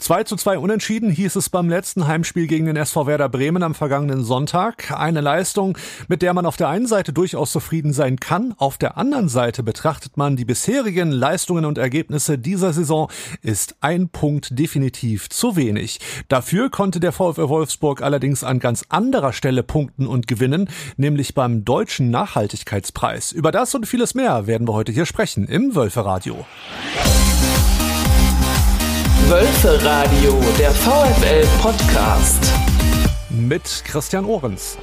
2 zu 2 unentschieden hieß es beim letzten Heimspiel gegen den SV Werder Bremen am vergangenen Sonntag. Eine Leistung, mit der man auf der einen Seite durchaus zufrieden sein kann. Auf der anderen Seite betrachtet man die bisherigen Leistungen und Ergebnisse dieser Saison, ist ein Punkt definitiv zu wenig. Dafür konnte der VfL Wolfsburg allerdings an ganz anderer Stelle punkten und gewinnen, nämlich beim Deutschen Nachhaltigkeitspreis. Über das und vieles mehr werden wir heute hier sprechen im Wölferadio. Wölferadio, der VfL Podcast. Mit Christian Ohrens.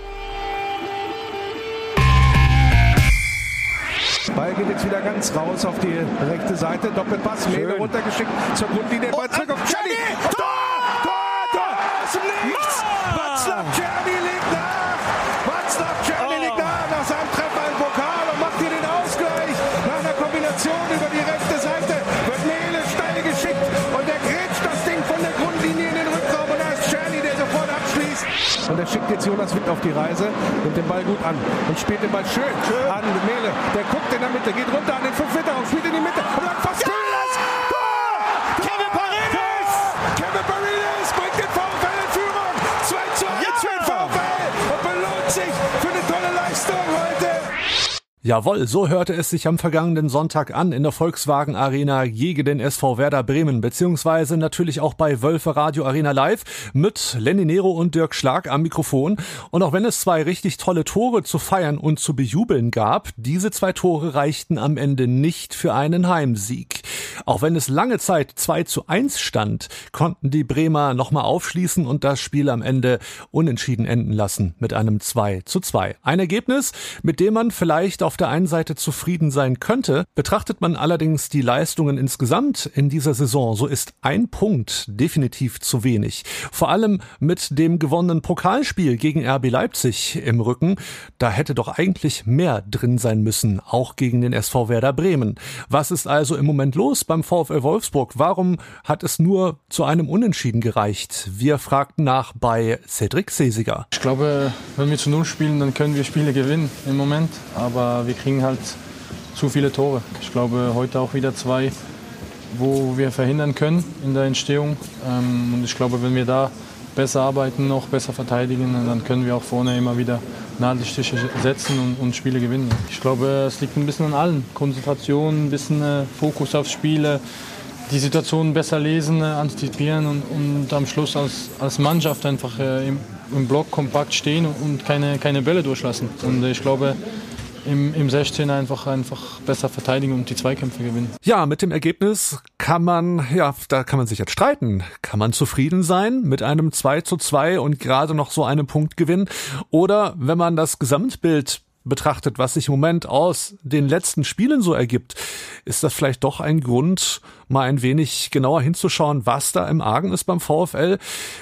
Ball geht jetzt wieder ganz raus auf die rechte Seite. Doppelpass, Mele runtergeschickt zur Grundlinie. Ball zurück auf Czerny. Tor! Tor! Tor! Aus dem Nichts! Václav Und er schickt jetzt Jonas Witt auf die Reise, nimmt den Ball gut an und spielt den Ball schön, an Mele. Der guckt in der Mitte, geht runter an den 5 Meter und spielt in die Mitte und Jawohl, so hörte es sich am vergangenen Sonntag an in der Volkswagen Arena gegen den SV Werder Bremen, beziehungsweise natürlich auch bei Wölfe Radio Arena Live mit Lenny Nero und Dirk Schlag am Mikrofon. Und auch wenn es zwei richtig tolle Tore zu feiern und zu bejubeln gab, diese zwei Tore reichten am Ende nicht für einen Heimsieg. Auch wenn es lange Zeit 2 zu 1 stand, konnten die Bremer nochmal aufschließen und das Spiel am Ende unentschieden enden lassen mit einem 2 zu 2. Ein Ergebnis, mit dem man vielleicht auf der einen Seite zufrieden sein könnte, betrachtet man allerdings die Leistungen insgesamt in dieser Saison, so ist ein Punkt definitiv zu wenig. Vor allem mit dem gewonnenen Pokalspiel gegen RB Leipzig im Rücken, da hätte doch eigentlich mehr drin sein müssen, auch gegen den SV Werder Bremen. Was ist also im Moment los beim VfL Wolfsburg? Warum hat es nur zu einem Unentschieden gereicht? Wir fragten nach bei Cedric Sesiger. Ich glaube, wenn wir zu Null spielen, dann können wir Spiele gewinnen im Moment. Aber wir kriegen halt zu viele Tore. Ich glaube, heute auch wieder zwei, wo wir verhindern können in der Entstehung. Ähm, und ich glaube, wenn wir da besser arbeiten, noch besser verteidigen, dann können wir auch vorne immer wieder Nadelstiche setzen und, und Spiele gewinnen. Ich glaube, es liegt ein bisschen an allen. Konzentration, ein bisschen äh, Fokus aufs Spiel, die Situation besser lesen, äh, antizipieren und, und am Schluss als, als Mannschaft einfach äh, im, im Block kompakt stehen und keine, keine Bälle durchlassen. Und ich glaube, im, im 16 einfach, einfach besser verteidigen und die Zweikämpfe gewinnen. Ja, mit dem Ergebnis kann man, ja, da kann man sich jetzt streiten. Kann man zufrieden sein mit einem 2 zu 2 und gerade noch so einen Punkt gewinnen? Oder wenn man das Gesamtbild betrachtet, was sich im Moment aus den letzten Spielen so ergibt, ist das vielleicht doch ein Grund, mal ein wenig genauer hinzuschauen, was da im Argen ist beim VfL.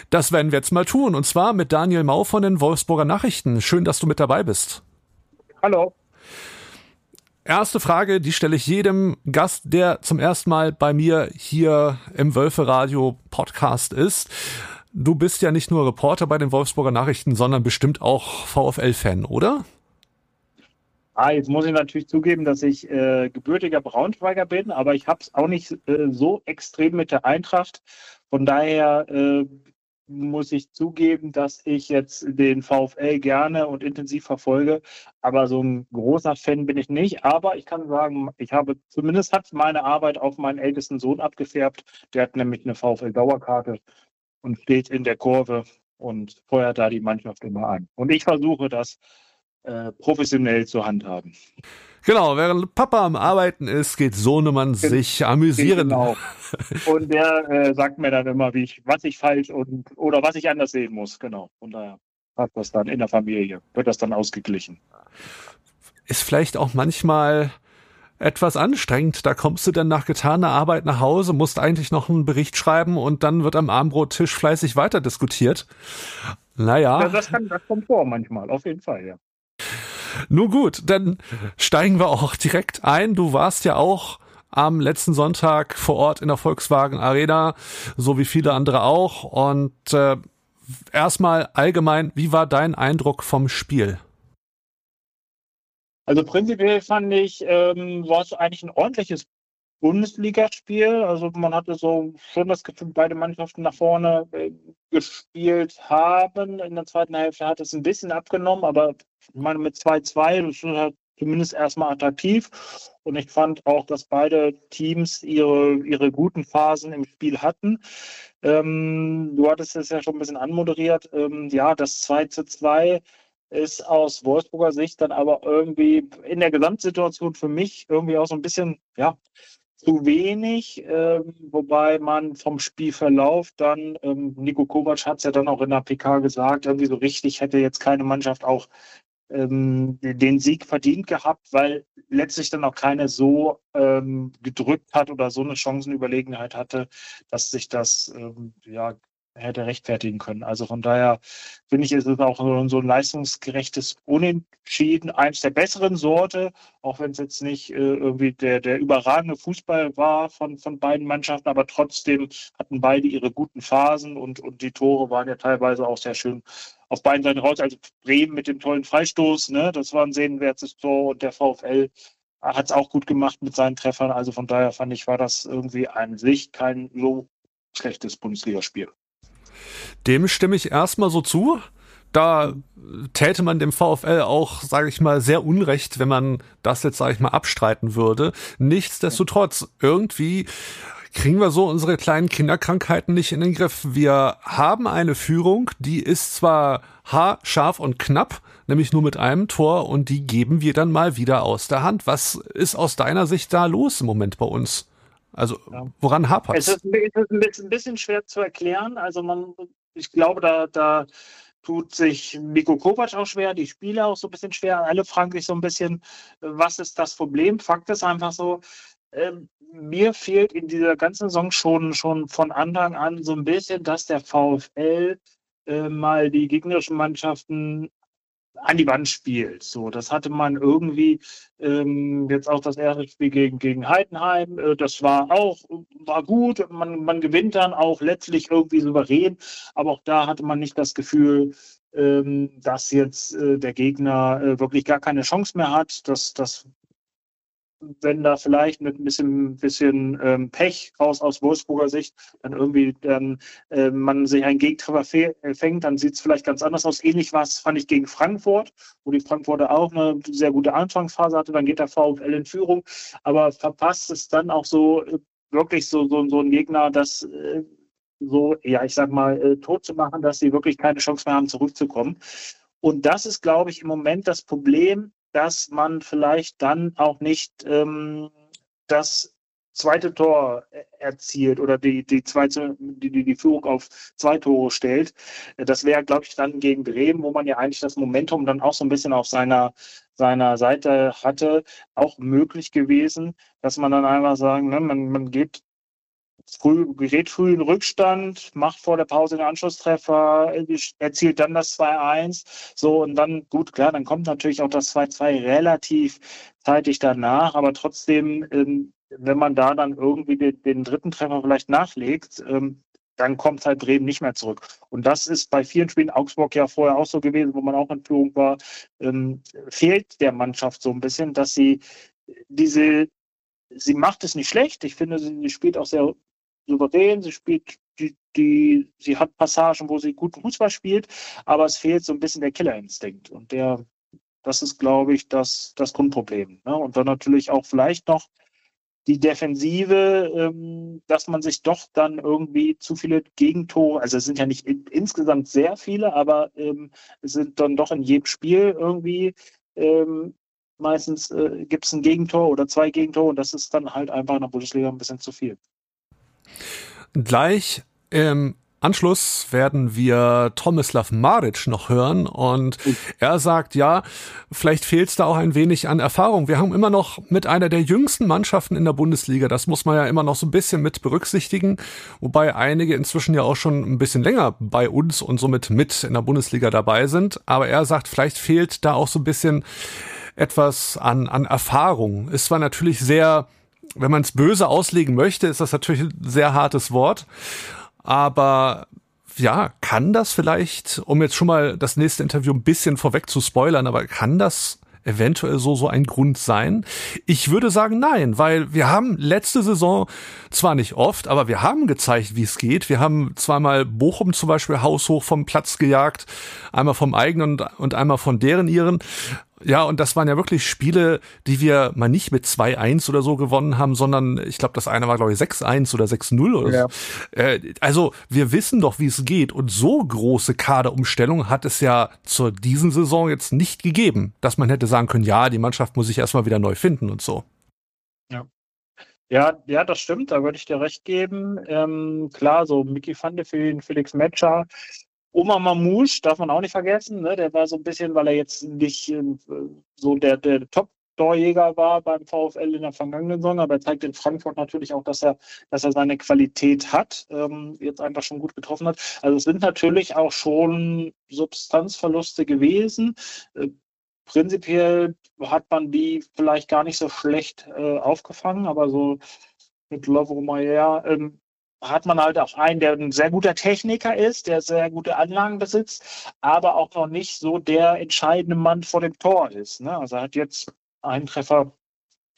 Das werden wir jetzt mal tun. Und zwar mit Daniel Mau von den Wolfsburger Nachrichten. Schön, dass du mit dabei bist. Hallo. Erste Frage, die stelle ich jedem Gast, der zum ersten Mal bei mir hier im Wölfe Radio Podcast ist. Du bist ja nicht nur Reporter bei den Wolfsburger Nachrichten, sondern bestimmt auch VfL-Fan, oder? Ah, jetzt muss ich natürlich zugeben, dass ich äh, gebürtiger Braunschweiger bin, aber ich habe es auch nicht äh, so extrem mit der Eintracht. Von daher äh, muss ich zugeben, dass ich jetzt den VfL gerne und intensiv verfolge. Aber so ein großer Fan bin ich nicht. Aber ich kann sagen, ich habe zumindest hat meine Arbeit auf meinen ältesten Sohn abgefärbt. Der hat nämlich eine VfL-Dauerkarte und steht in der Kurve und feuert da die Mannschaft immer an. Und ich versuche das äh, professionell zu handhaben. Genau, während Papa am Arbeiten ist, geht Sohnemann sich amüsieren. Genau. Und der äh, sagt mir dann immer, wie ich, was ich falsch und oder was ich anders sehen muss. Genau. Von daher hat das dann in der Familie, wird das dann ausgeglichen. Ist vielleicht auch manchmal etwas anstrengend. Da kommst du dann nach getaner Arbeit nach Hause, musst eigentlich noch einen Bericht schreiben und dann wird am Abendbrottisch fleißig weiter diskutiert. Naja. Ja, das, kann, das kommt vor manchmal, auf jeden Fall, ja. Nun gut, dann steigen wir auch direkt ein. Du warst ja auch am letzten Sonntag vor Ort in der Volkswagen Arena, so wie viele andere auch. Und äh, erstmal allgemein, wie war dein Eindruck vom Spiel? Also prinzipiell fand ich, ähm, war es eigentlich ein ordentliches Bundesligaspiel. Also man hatte so schon das Gefühl, beide Mannschaften nach vorne äh, gespielt haben. In der zweiten Hälfte hat es ein bisschen abgenommen, aber ich meine mit 2-2, das ist halt zumindest erstmal attraktiv. Und ich fand auch, dass beide Teams ihre, ihre guten Phasen im Spiel hatten. Ähm, du hattest es ja schon ein bisschen anmoderiert. Ähm, ja, das 2 zu 2 ist aus Wolfsburger Sicht dann aber irgendwie in der Gesamtsituation für mich irgendwie auch so ein bisschen, ja, zu wenig, ähm, wobei man vom Spielverlauf dann, ähm, Nico Kovac hat es ja dann auch in der PK gesagt, irgendwie so richtig hätte jetzt keine Mannschaft auch ähm, den Sieg verdient gehabt, weil letztlich dann auch keine so ähm, gedrückt hat oder so eine Chancenüberlegenheit hatte, dass sich das ähm, ja hätte rechtfertigen können. Also von daher finde ich, ist es auch so ein leistungsgerechtes Unentschieden, eins der besseren Sorte, auch wenn es jetzt nicht äh, irgendwie der, der überragende Fußball war von, von beiden Mannschaften, aber trotzdem hatten beide ihre guten Phasen und, und die Tore waren ja teilweise auch sehr schön auf beiden Seiten raus. Also Bremen mit dem tollen Freistoß, ne, das war ein sehenwertes Tor und der VfL hat es auch gut gemacht mit seinen Treffern. Also von daher fand ich, war das irgendwie an sich kein so schlechtes Bundesligaspiel. Dem stimme ich erstmal so zu. Da täte man dem VfL auch, sage ich mal, sehr unrecht, wenn man das jetzt, sage ich mal, abstreiten würde. Nichtsdestotrotz, irgendwie kriegen wir so unsere kleinen Kinderkrankheiten nicht in den Griff. Wir haben eine Führung, die ist zwar haarscharf und knapp, nämlich nur mit einem Tor, und die geben wir dann mal wieder aus der Hand. Was ist aus deiner Sicht da los im Moment bei uns? Also woran hapert es? Ist, es ist ein bisschen schwer zu erklären. Also man, ich glaube, da, da tut sich Miko Kovac auch schwer, die Spieler auch so ein bisschen schwer. Alle fragen sich so ein bisschen, was ist das Problem? Fakt ist einfach so, ähm, mir fehlt in dieser ganzen Saison schon, schon von Anfang an so ein bisschen, dass der VfL äh, mal die gegnerischen Mannschaften an die Wand spielt. So, das hatte man irgendwie ähm, jetzt auch das erste Spiel gegen, gegen Heidenheim. Äh, das war auch war gut. Man, man gewinnt dann auch letztlich irgendwie souverän, aber auch da hatte man nicht das Gefühl, ähm, dass jetzt äh, der Gegner äh, wirklich gar keine Chance mehr hat. Das, das wenn da vielleicht mit ein bisschen, bisschen ähm, Pech aus, aus Wolfsburger Sicht dann irgendwie dann, äh, man sich einen Gegentreffer äh, fängt, dann sieht es vielleicht ganz anders aus. Ähnlich was fand ich gegen Frankfurt, wo die Frankfurter auch eine sehr gute Anfangsphase hatte. Dann geht der VfL in Führung, aber verpasst es dann auch so äh, wirklich so, so, so ein Gegner, das äh, so, ja, ich sag mal, äh, tot zu machen, dass sie wirklich keine Chance mehr haben, zurückzukommen. Und das ist, glaube ich, im Moment das Problem, dass man vielleicht dann auch nicht ähm, das zweite Tor erzielt oder die, die, zweite, die, die Führung auf zwei Tore stellt. Das wäre, glaube ich, dann gegen Bremen, wo man ja eigentlich das Momentum dann auch so ein bisschen auf seiner, seiner Seite hatte, auch möglich gewesen, dass man dann einfach sagen, ne, man, man geht früh, gerät früh in Rückstand, macht vor der Pause den Anschlusstreffer, erzielt dann das 2-1. So, und dann, gut, klar, dann kommt natürlich auch das 2-2 relativ zeitig danach, aber trotzdem, ähm, wenn man da dann irgendwie den, den dritten Treffer vielleicht nachlegt, ähm, dann kommt halt Bremen nicht mehr zurück. Und das ist bei vielen Spielen Augsburg ja vorher auch so gewesen, wo man auch in Führung war, ähm, fehlt der Mannschaft so ein bisschen, dass sie diese sie macht es nicht schlecht. Ich finde, sie spielt auch sehr souverän, sie spielt die, die, sie hat Passagen, wo sie gut Fußball spielt, aber es fehlt so ein bisschen der Killerinstinkt. Und der, das ist, glaube ich, das, das Grundproblem. Ne? Und dann natürlich auch vielleicht noch die Defensive, ähm, dass man sich doch dann irgendwie zu viele Gegentore, also es sind ja nicht in, insgesamt sehr viele, aber ähm, es sind dann doch in jedem Spiel irgendwie ähm, meistens äh, gibt es ein Gegentor oder zwei Gegentore und das ist dann halt einfach in der Bundesliga ein bisschen zu viel. Gleich im Anschluss werden wir Tomislav Maric noch hören und er sagt, ja, vielleicht fehlt es da auch ein wenig an Erfahrung. Wir haben immer noch mit einer der jüngsten Mannschaften in der Bundesliga, das muss man ja immer noch so ein bisschen mit berücksichtigen, wobei einige inzwischen ja auch schon ein bisschen länger bei uns und somit mit in der Bundesliga dabei sind. Aber er sagt, vielleicht fehlt da auch so ein bisschen etwas an, an Erfahrung. Ist zwar natürlich sehr wenn man es böse auslegen möchte, ist das natürlich ein sehr hartes Wort. Aber ja, kann das vielleicht, um jetzt schon mal das nächste Interview ein bisschen vorweg zu spoilern, aber kann das eventuell so so ein Grund sein? Ich würde sagen nein, weil wir haben letzte Saison zwar nicht oft, aber wir haben gezeigt, wie es geht. Wir haben zweimal Bochum zum Beispiel haushoch vom Platz gejagt, einmal vom eigenen und einmal von deren ihren. Ja, und das waren ja wirklich Spiele, die wir mal nicht mit 2-1 oder so gewonnen haben, sondern ich glaube, das eine war, glaube ich, 6-1 oder 6-0 oder ja. so. Äh, also wir wissen doch, wie es geht. Und so große Kaderumstellung hat es ja zur diesen Saison jetzt nicht gegeben, dass man hätte sagen können, ja, die Mannschaft muss sich erstmal wieder neu finden und so. Ja. Ja, ja, das stimmt, da würde ich dir recht geben. Ähm, klar, so Mickey van der Feen, Felix Metscher, Oma Mamouche darf man auch nicht vergessen, ne? der war so ein bisschen, weil er jetzt nicht äh, so der, der Top Torjäger war beim VfL in der vergangenen Saison, aber er zeigt in Frankfurt natürlich auch, dass er, dass er seine Qualität hat, ähm, jetzt einfach schon gut getroffen hat. Also es sind natürlich auch schon Substanzverluste gewesen. Äh, prinzipiell hat man die vielleicht gar nicht so schlecht äh, aufgefangen, aber so mit Lovro Mayer ähm, hat man halt auch einen, der ein sehr guter Techniker ist, der sehr gute Anlagen besitzt, aber auch noch nicht so der entscheidende Mann vor dem Tor ist. Ne? Also er hat jetzt einen Treffer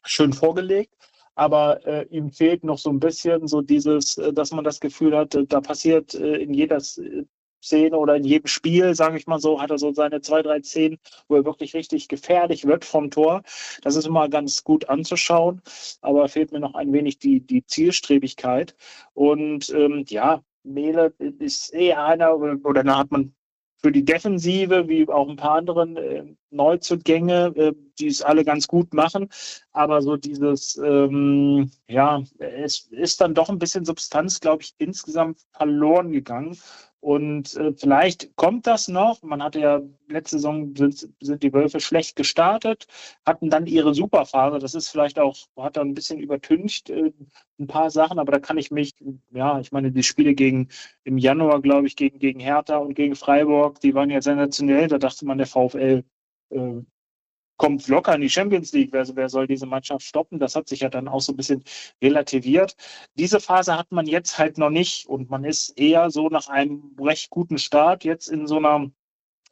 schön vorgelegt, aber äh, ihm fehlt noch so ein bisschen so dieses, äh, dass man das Gefühl hat, da passiert äh, in jeder Szene oder in jedem Spiel, sage ich mal so, hat er so seine zwei, drei Szenen, wo er wirklich richtig gefährlich wird vom Tor. Das ist immer ganz gut anzuschauen, aber fehlt mir noch ein wenig die, die Zielstrebigkeit. Und ähm, ja, Mele ist eher einer, oder da hat man für die Defensive, wie auch ein paar anderen äh, Neuzugänge, äh, die es alle ganz gut machen. Aber so dieses, ähm, ja, es ist dann doch ein bisschen Substanz, glaube ich, insgesamt verloren gegangen. Und äh, vielleicht kommt das noch. Man hatte ja letzte Saison sind, sind die Wölfe schlecht gestartet, hatten dann ihre Superphase. Das ist vielleicht auch, hat da ein bisschen übertüncht äh, ein paar Sachen, aber da kann ich mich, ja, ich meine, die Spiele gegen im Januar, glaube ich, gegen, gegen Hertha und gegen Freiburg, die waren ja sensationell. Da dachte man, der VfL äh, kommt locker in die Champions League. Wer, wer soll diese Mannschaft stoppen? Das hat sich ja dann auch so ein bisschen relativiert. Diese Phase hat man jetzt halt noch nicht und man ist eher so nach einem recht guten Start jetzt in so einer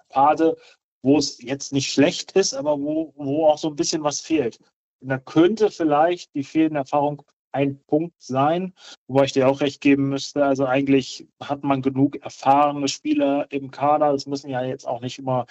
Phase, wo es jetzt nicht schlecht ist, aber wo, wo auch so ein bisschen was fehlt. Und da könnte vielleicht die fehlende Erfahrung ein Punkt sein, wobei ich dir auch recht geben müsste. Also eigentlich hat man genug erfahrene Spieler im Kader. Es müssen ja jetzt auch nicht immer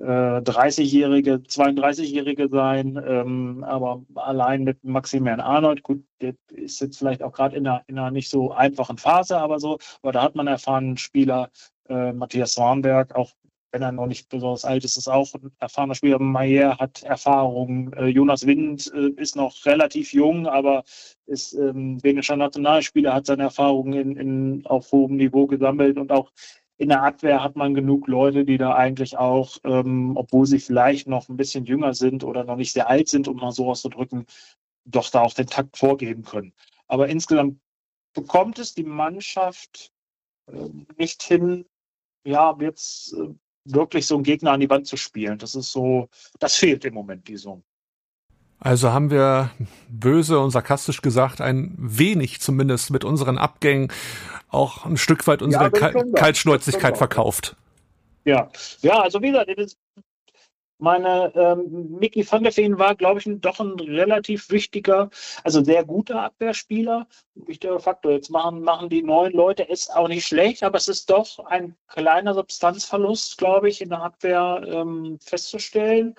30-Jährige, äh, 32-Jährige sein, ähm, aber allein mit Maximilian Arnold, gut, der ist jetzt vielleicht auch gerade in einer, in einer nicht so einfachen Phase, aber so, aber da hat man erfahrenen Spieler, äh, Matthias Swanberg, auch wenn er noch nicht besonders alt ist, ist auch ein erfahrener Spieler. Mayer hat Erfahrung. Äh, Jonas Wind äh, ist noch relativ jung, aber ist ähm, dänischer Nationalspieler, hat seine Erfahrungen in, in, auf hohem Niveau gesammelt und auch in der Abwehr hat man genug Leute, die da eigentlich auch, ähm, obwohl sie vielleicht noch ein bisschen jünger sind oder noch nicht sehr alt sind, um mal so auszudrücken, doch da auch den Takt vorgeben können. Aber insgesamt bekommt es die Mannschaft äh, nicht hin, ja, jetzt äh, wirklich so einen Gegner an die Wand zu spielen. Das ist so, das fehlt im Moment, die so. Also haben wir böse und sarkastisch gesagt, ein wenig zumindest mit unseren Abgängen auch ein Stück weit unsere ja, Kal Kaltschnäuzigkeit verkauft. Ja, ja, also wie gesagt, meine ähm, Mickey van der Feen war, glaube ich, doch ein relativ wichtiger, also sehr guter Abwehrspieler. Wichtiger Faktor. Jetzt machen, machen die neuen Leute ist auch nicht schlecht, aber es ist doch ein kleiner Substanzverlust, glaube ich, in der Abwehr ähm, festzustellen.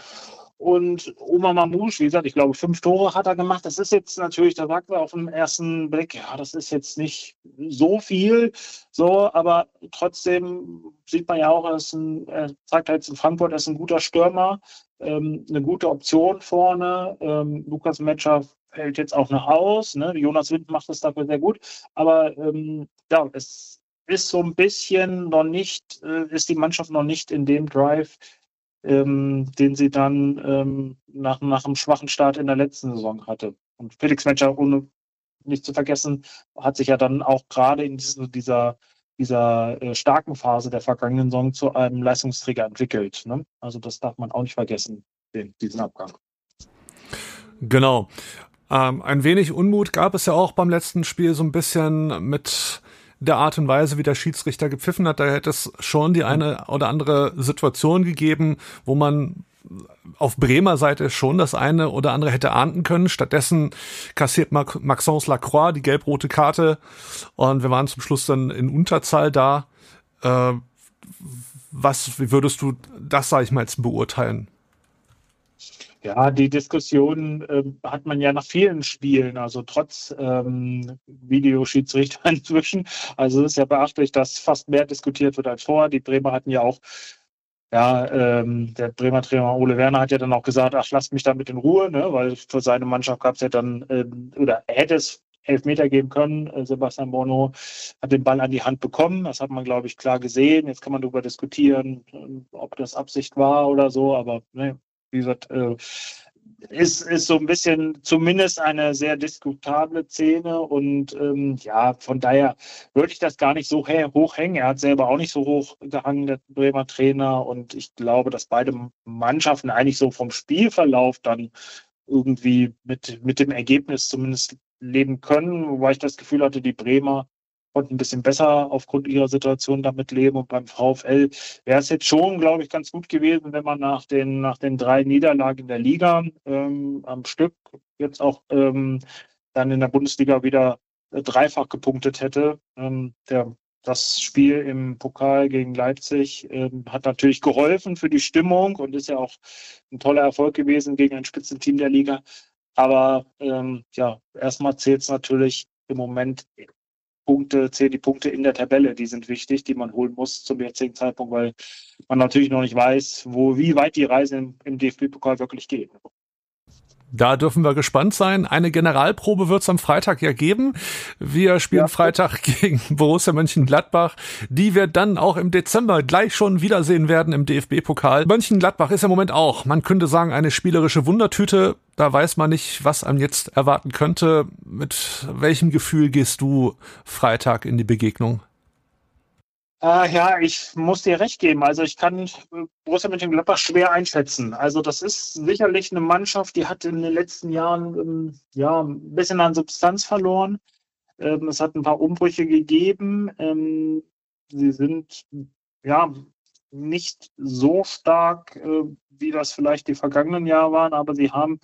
Und Oma Mamouche, wie gesagt, ich glaube, fünf Tore hat er gemacht. Das ist jetzt natürlich, da sagt man auf den ersten Blick, ja, das ist jetzt nicht so viel, so, aber trotzdem sieht man ja auch, er, ein, er zeigt halt in Frankfurt, er ist ein guter Stürmer, ähm, eine gute Option vorne. Ähm, Lukas Metscher fällt jetzt auch noch aus. Ne? Jonas Wind macht das dafür sehr gut. Aber ähm, ja, es ist so ein bisschen noch nicht, äh, ist die Mannschaft noch nicht in dem Drive, ähm, den sie dann ähm, nach, nach einem schwachen Start in der letzten Saison hatte. Und Felix Metscher, ohne nicht zu vergessen, hat sich ja dann auch gerade in diese, dieser, dieser äh, starken Phase der vergangenen Saison zu einem Leistungsträger entwickelt. Ne? Also das darf man auch nicht vergessen, den, diesen Abgang. Genau. Ähm, ein wenig Unmut gab es ja auch beim letzten Spiel so ein bisschen mit der Art und Weise, wie der Schiedsrichter gepfiffen hat, da hätte es schon die eine oder andere Situation gegeben, wo man auf Bremer Seite schon das eine oder andere hätte ahnden können. Stattdessen kassiert Maxence Lacroix die gelb-rote Karte und wir waren zum Schluss dann in Unterzahl da. Äh, was, wie würdest du das, sage ich mal, jetzt beurteilen? Ja, die Diskussion äh, hat man ja nach vielen Spielen, also trotz ähm, Videoschiedsrichter inzwischen. Also es ist ja beachtlich, dass fast mehr diskutiert wird als vorher. Die Bremer hatten ja auch, ja, ähm, der Bremer Trainer Ole Werner hat ja dann auch gesagt, ach, lasst mich damit in Ruhe, ne? weil für seine Mannschaft gab es ja dann, äh, oder hätte es Elfmeter geben können. Äh, Sebastian Bono hat den Ball an die Hand bekommen. Das hat man, glaube ich, klar gesehen. Jetzt kann man darüber diskutieren, äh, ob das Absicht war oder so. Aber ne, wie gesagt, äh, ist, ist so ein bisschen zumindest eine sehr diskutable Szene und ähm, ja, von daher würde ich das gar nicht so hoch hängen. Er hat selber auch nicht so hoch gehangen, der Bremer Trainer und ich glaube, dass beide Mannschaften eigentlich so vom Spielverlauf dann irgendwie mit, mit dem Ergebnis zumindest leben können, wobei ich das Gefühl hatte, die Bremer konnten ein bisschen besser aufgrund ihrer Situation damit leben. Und beim VfL wäre es jetzt schon, glaube ich, ganz gut gewesen, wenn man nach den, nach den drei Niederlagen in der Liga ähm, am Stück jetzt auch ähm, dann in der Bundesliga wieder äh, dreifach gepunktet hätte. Ähm, der, das Spiel im Pokal gegen Leipzig ähm, hat natürlich geholfen für die Stimmung und ist ja auch ein toller Erfolg gewesen gegen ein Spitzenteam der Liga. Aber ähm, ja, erstmal zählt es natürlich im Moment Punkte, zählen die Punkte in der Tabelle, die sind wichtig, die man holen muss zum jetzigen Zeitpunkt, weil man natürlich noch nicht weiß, wo, wie weit die Reise im, im DFB-Pokal wirklich geht. Da dürfen wir gespannt sein. Eine Generalprobe wird es am Freitag ja geben. Wir spielen ja. Freitag gegen Borussia Mönchengladbach, die wir dann auch im Dezember gleich schon wiedersehen werden im DFB-Pokal. Mönchengladbach ist im Moment auch, man könnte sagen, eine spielerische Wundertüte. Da weiß man nicht, was einem jetzt erwarten könnte. Mit welchem Gefühl gehst du Freitag in die Begegnung? Äh, ja, ich muss dir recht geben. Also ich kann äh, Borussia Mönchengladbach schwer einschätzen. Also das ist sicherlich eine Mannschaft, die hat in den letzten Jahren ähm, ja ein bisschen an Substanz verloren. Ähm, es hat ein paar Umbrüche gegeben. Ähm, sie sind ja nicht so stark, äh, wie das vielleicht die vergangenen Jahre waren, aber sie haben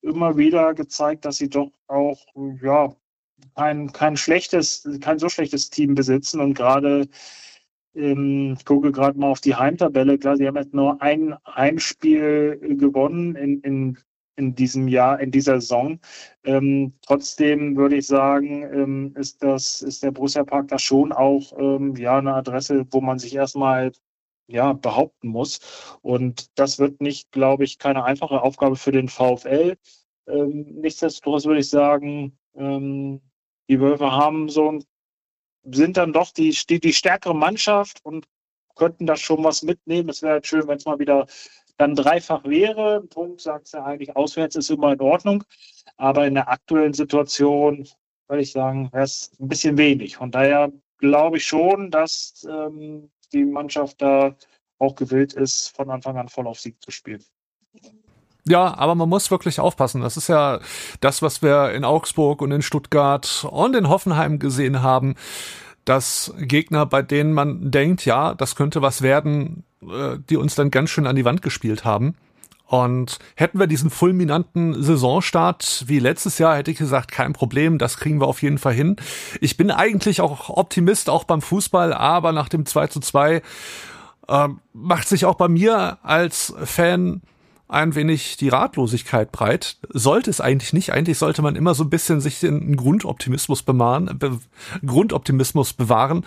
immer wieder gezeigt, dass sie doch auch ja kein, kein schlechtes, kein so schlechtes Team besitzen und gerade ähm, ich gucke gerade mal auf die Heimtabelle. Klar, sie haben jetzt nur ein Heimspiel gewonnen in, in, in diesem Jahr, in dieser Saison. Ähm, trotzdem würde ich sagen, ähm, ist das, ist der Borussia Park da schon auch ähm, ja eine Adresse, wo man sich erstmal ja, behaupten muss. Und das wird nicht, glaube ich, keine einfache Aufgabe für den VfL. Ähm, nichtsdestotrotz würde ich sagen, ähm, die Wölfe haben so sind dann doch die, die, die stärkere Mannschaft und könnten da schon was mitnehmen. Es wäre halt schön, wenn es mal wieder dann dreifach wäre. Ein Punkt sagt ja eigentlich, auswärts ist immer in Ordnung. Aber in der aktuellen Situation würde ich sagen, wäre es ein bisschen wenig. Von daher glaube ich schon, dass ähm, die Mannschaft da auch gewillt ist, von Anfang an voll auf Sieg zu spielen. Ja, aber man muss wirklich aufpassen. Das ist ja das, was wir in Augsburg und in Stuttgart und in Hoffenheim gesehen haben, dass Gegner, bei denen man denkt, ja, das könnte was werden, äh, die uns dann ganz schön an die Wand gespielt haben. Und hätten wir diesen fulminanten Saisonstart wie letztes Jahr, hätte ich gesagt, kein Problem, das kriegen wir auf jeden Fall hin. Ich bin eigentlich auch Optimist, auch beim Fußball, aber nach dem 2 zu 2 äh, macht sich auch bei mir als Fan ein wenig die Ratlosigkeit breit. Sollte es eigentlich nicht. Eigentlich sollte man immer so ein bisschen sich den Grundoptimismus bewahren, be Grundoptimismus bewahren.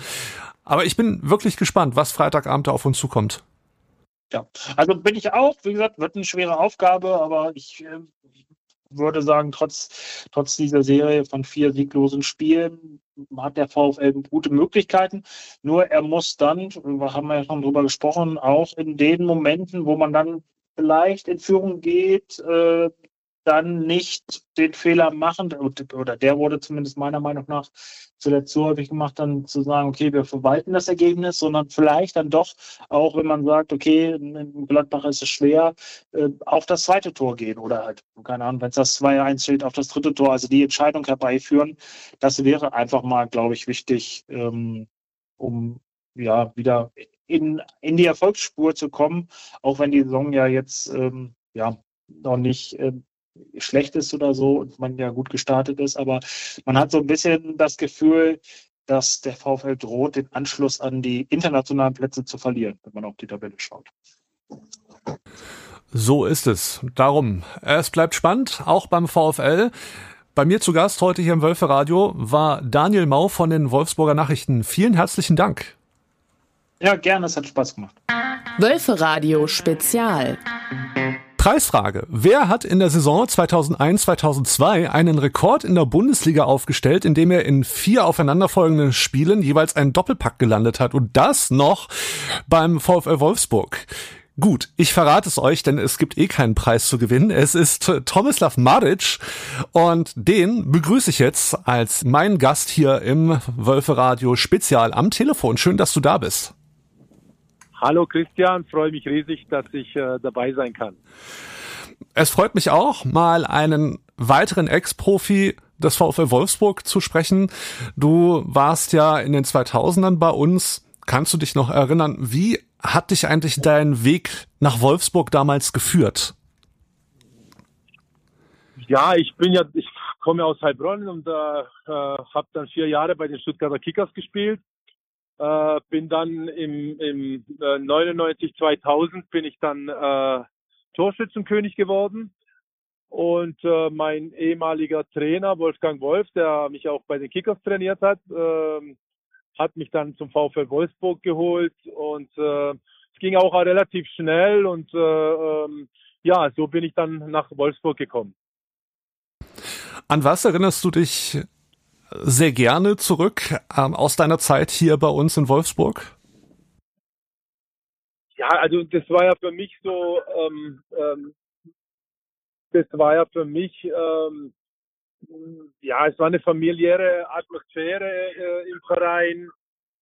Aber ich bin wirklich gespannt, was Freitagabend da auf uns zukommt. Ja, also bin ich auch. Wie gesagt, wird eine schwere Aufgabe, aber ich äh, würde sagen, trotz, trotz dieser Serie von vier sieglosen Spielen hat der VfL gute Möglichkeiten. Nur er muss dann, haben wir ja schon drüber gesprochen, auch in den Momenten, wo man dann vielleicht in Führung geht, äh, dann nicht den Fehler machen, oder der wurde zumindest meiner Meinung nach zuletzt so häufig gemacht, dann zu sagen, okay, wir verwalten das Ergebnis, sondern vielleicht dann doch, auch wenn man sagt, okay, in Gladbach ist es schwer, äh, auf das zweite Tor gehen oder halt, keine Ahnung, wenn es das 2-1 steht, auf das dritte Tor, also die Entscheidung herbeiführen, das wäre einfach mal, glaube ich, wichtig, ähm, um ja wieder in, in die Erfolgsspur zu kommen, auch wenn die Saison ja jetzt ähm, ja noch nicht äh, schlecht ist oder so und man ja gut gestartet ist, aber man hat so ein bisschen das Gefühl, dass der VfL droht, den Anschluss an die internationalen Plätze zu verlieren, wenn man auf die Tabelle schaut. So ist es. Darum, es bleibt spannend, auch beim VfL. Bei mir zu Gast heute hier im Wölfe Radio war Daniel Mau von den Wolfsburger Nachrichten. Vielen herzlichen Dank. Ja, gerne, es hat Spaß gemacht. Wölfe Radio Spezial. Preisfrage. Wer hat in der Saison 2001-2002 einen Rekord in der Bundesliga aufgestellt, indem er in vier aufeinanderfolgenden Spielen jeweils einen Doppelpack gelandet hat und das noch beim VfL Wolfsburg? Gut, ich verrate es euch, denn es gibt eh keinen Preis zu gewinnen. Es ist Tomislav Maric und den begrüße ich jetzt als mein Gast hier im Wölfe Radio Spezial am Telefon. Schön, dass du da bist. Hallo Christian, freue mich riesig, dass ich äh, dabei sein kann. Es freut mich auch, mal einen weiteren Ex-Profi des VfL Wolfsburg zu sprechen. Du warst ja in den 2000ern bei uns. Kannst du dich noch erinnern, wie hat dich eigentlich dein Weg nach Wolfsburg damals geführt? Ja, ich bin ja, ich komme aus Heilbronn und äh, äh habe dann vier Jahre bei den Stuttgarter Kickers gespielt äh, bin dann im, im äh, 99, 2000 bin ich dann äh, Torschützenkönig geworden. Und äh, mein ehemaliger Trainer Wolfgang Wolf, der mich auch bei den Kickers trainiert hat, äh, hat mich dann zum VfL Wolfsburg geholt und äh, es ging auch relativ schnell und äh, ähm, ja, so bin ich dann nach Wolfsburg gekommen. An was erinnerst du dich sehr gerne zurück ähm, aus deiner Zeit hier bei uns in Wolfsburg? Ja, also das war ja für mich so, ähm, ähm, das war ja für mich, ähm, ja, es war eine familiäre Atmosphäre äh, im Verein.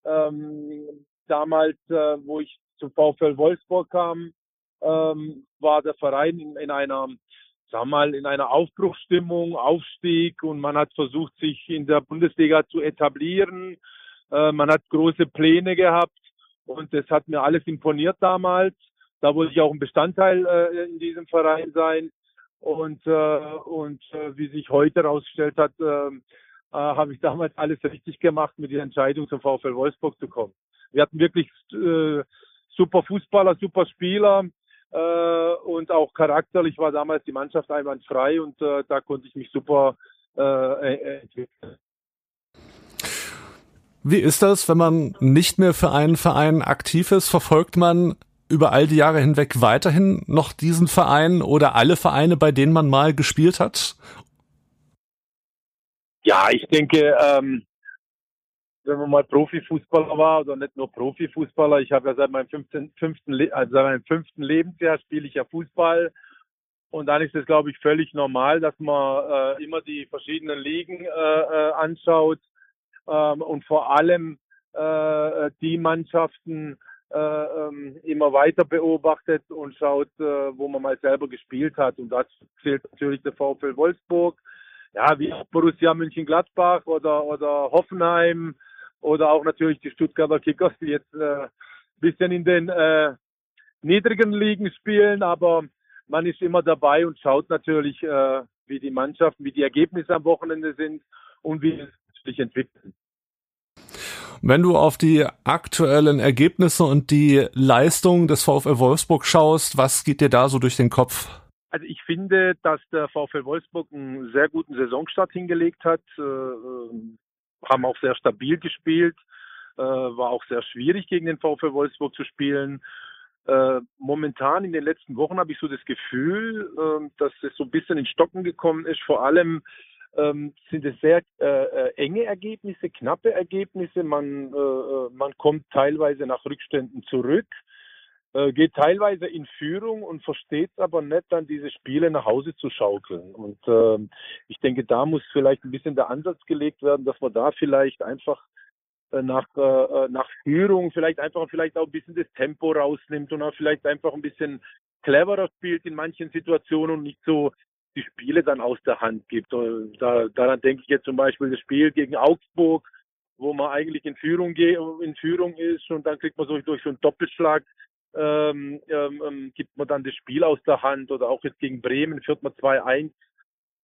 Ähm, damals, äh, wo ich zu VfL Wolfsburg kam, ähm, war der Verein in, in einer sag mal, in einer Aufbruchsstimmung, Aufstieg und man hat versucht, sich in der Bundesliga zu etablieren. Äh, man hat große Pläne gehabt und das hat mir alles imponiert damals. Da wollte ich auch ein Bestandteil äh, in diesem Verein sein. Und, äh, und wie sich heute herausgestellt hat, habe ich damals alles richtig gemacht, mit der Entscheidung zum VfL Wolfsburg zu kommen. Wir hatten wirklich super Fußballer, super Spieler und auch charakterlich war damals die Mannschaft einwandfrei und äh, da konnte ich mich super äh, entwickeln. Wie ist das, wenn man nicht mehr für einen Verein aktiv ist? Verfolgt man über all die Jahre hinweg weiterhin noch diesen Verein oder alle Vereine, bei denen man mal gespielt hat? Ja, ich denke, ähm, wenn man mal Profifußballer war oder nicht nur Profifußballer. Ich habe ja seit meinem fünften, fünften, also seit meinem fünften Lebensjahr spiele ich ja Fußball. Und dann ist es, glaube ich, völlig normal, dass man äh, immer die verschiedenen Ligen äh, äh, anschaut ähm, und vor allem äh, die Mannschaften äh, ähm, immer weiter beobachtet und schaut, äh, wo man mal selber gespielt hat. Und das zählt natürlich der VfL Wolfsburg, ja, wie Borussia Mönchengladbach oder, oder Hoffenheim, oder auch natürlich die Stuttgarter Kickers, die jetzt äh, bisschen in den äh, niedrigen Ligen spielen, aber man ist immer dabei und schaut natürlich, äh, wie die Mannschaften, wie die Ergebnisse am Wochenende sind und wie es sich entwickelt. Wenn du auf die aktuellen Ergebnisse und die Leistung des VfL Wolfsburg schaust, was geht dir da so durch den Kopf? Also ich finde, dass der VfL Wolfsburg einen sehr guten Saisonstart hingelegt hat. Haben auch sehr stabil gespielt, äh, war auch sehr schwierig gegen den VfL Wolfsburg zu spielen. Äh, momentan in den letzten Wochen habe ich so das Gefühl, äh, dass es so ein bisschen in Stocken gekommen ist. Vor allem ähm, sind es sehr äh, äh enge Ergebnisse, knappe Ergebnisse. Man, äh, äh, man kommt teilweise nach Rückständen zurück. Äh, geht teilweise in Führung und versteht aber nicht, dann diese Spiele nach Hause zu schaukeln. Und ähm, ich denke, da muss vielleicht ein bisschen der Ansatz gelegt werden, dass man da vielleicht einfach äh, nach, äh, äh nach Führung vielleicht einfach vielleicht auch ein bisschen das Tempo rausnimmt und auch vielleicht einfach ein bisschen cleverer spielt in manchen Situationen und nicht so die Spiele dann aus der Hand gibt. Da, daran denke ich jetzt zum Beispiel das Spiel gegen Augsburg, wo man eigentlich in Führung geht, in Führung ist und dann kriegt man so durch so einen Doppelschlag ähm, ähm, ähm, gibt man dann das Spiel aus der Hand oder auch jetzt gegen Bremen führt man 2-1,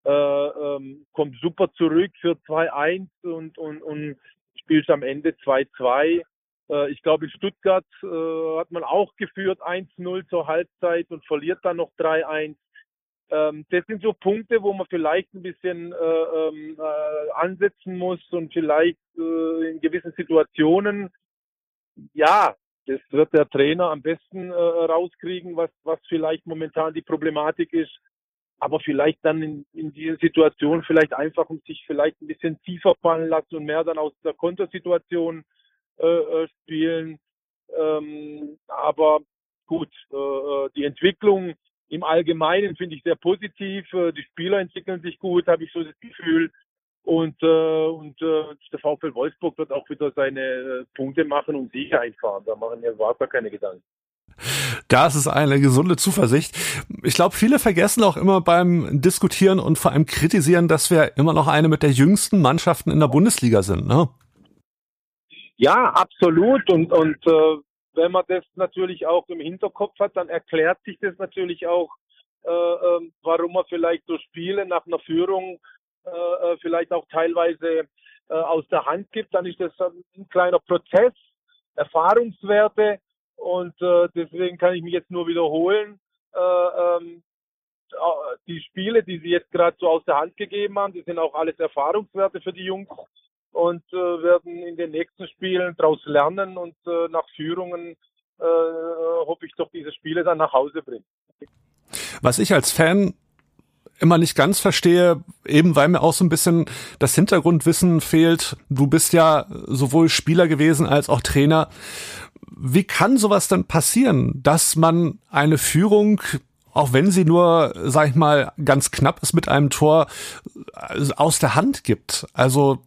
äh, ähm, kommt super zurück für 2-1 und, und, und spielt am Ende 2-2. Äh, ich glaube, in Stuttgart äh, hat man auch geführt 1-0 zur Halbzeit und verliert dann noch 3-1. Ähm, das sind so Punkte, wo man vielleicht ein bisschen äh, ähm, äh, ansetzen muss und vielleicht in gewissen Situationen, ja, das wird der Trainer am besten äh, rauskriegen, was, was vielleicht momentan die Problematik ist. Aber vielleicht dann in, in dieser Situation vielleicht einfach um sich vielleicht ein bisschen tiefer fallen lassen und mehr dann aus der Kontersituation äh, äh spielen. Ähm, aber gut, äh, äh, die Entwicklung im Allgemeinen finde ich sehr positiv. Äh, die Spieler entwickeln sich gut, habe ich so das Gefühl. Und, äh, und äh, der VfL Wolfsburg wird auch wieder seine äh, Punkte machen und Siege einfahren. Da machen wir überhaupt keine Gedanken. Da ist eine gesunde Zuversicht. Ich glaube, viele vergessen auch immer beim Diskutieren und vor allem kritisieren, dass wir immer noch eine mit der jüngsten Mannschaften in der Bundesliga sind. Ne? Ja, absolut. Und, und äh, wenn man das natürlich auch im Hinterkopf hat, dann erklärt sich das natürlich auch, äh, äh, warum man vielleicht so Spiele nach einer Führung äh, äh, vielleicht auch teilweise äh, aus der Hand gibt, dann ist das ein kleiner Prozess, Erfahrungswerte und äh, deswegen kann ich mich jetzt nur wiederholen. Äh, ähm, die Spiele, die sie jetzt gerade so aus der Hand gegeben haben, die sind auch alles Erfahrungswerte für die Jungs und äh, werden in den nächsten Spielen daraus lernen und äh, nach Führungen äh, hoffe ich doch diese Spiele dann nach Hause bringen. Was ich als Fan immer nicht ganz verstehe, eben weil mir auch so ein bisschen das Hintergrundwissen fehlt. Du bist ja sowohl Spieler gewesen als auch Trainer. Wie kann sowas dann passieren, dass man eine Führung auch wenn sie nur, sag ich mal, ganz knapp ist mit einem Tor, aus der Hand gibt. Also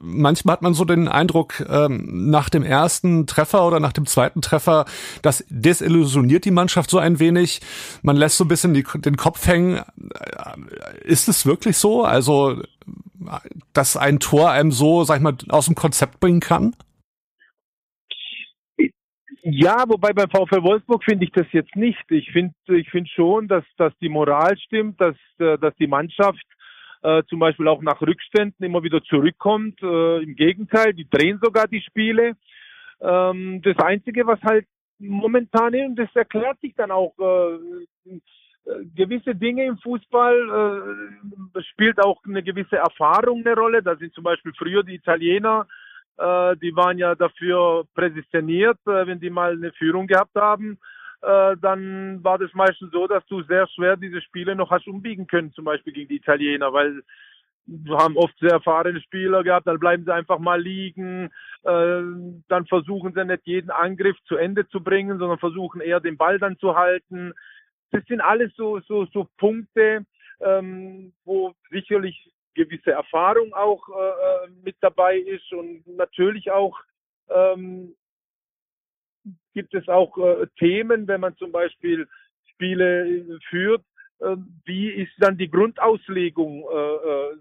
manchmal hat man so den Eindruck, ähm, nach dem ersten Treffer oder nach dem zweiten Treffer, das desillusioniert die Mannschaft so ein wenig. Man lässt so ein bisschen die, den Kopf hängen. Äh, ist es wirklich so? Also, dass ein Tor einem so, sag ich mal, aus dem Konzept bringen kann? Ja, wobei beim VfL Wolfsburg finde ich das jetzt nicht. Ich finde ich finde schon, dass, dass die Moral stimmt, dass, äh, dass die Mannschaft äh, zum Beispiel auch nach Rückständen immer wieder zurückkommt. Äh, Im Gegenteil, die drehen sogar die Spiele. Ähm, das Einzige, was halt momentan, und das erklärt sich dann auch, äh, gewisse Dinge im Fußball äh, spielt auch eine gewisse Erfahrung eine Rolle. Da sind zum Beispiel früher die Italiener, äh, die waren ja dafür präsentiert, äh, wenn die mal eine Führung gehabt haben, äh, dann war das meistens so, dass du sehr schwer diese Spiele noch hast umbiegen können, zum Beispiel gegen die Italiener, weil wir haben oft sehr erfahrene Spieler gehabt, dann bleiben sie einfach mal liegen, äh, dann versuchen sie nicht jeden Angriff zu Ende zu bringen, sondern versuchen eher den Ball dann zu halten. Das sind alles so, so, so Punkte, ähm, wo sicherlich gewisse Erfahrung auch äh, mit dabei ist und natürlich auch ähm, gibt es auch äh, Themen, wenn man zum Beispiel Spiele äh, führt, äh, wie ist dann die Grundauslegung äh, äh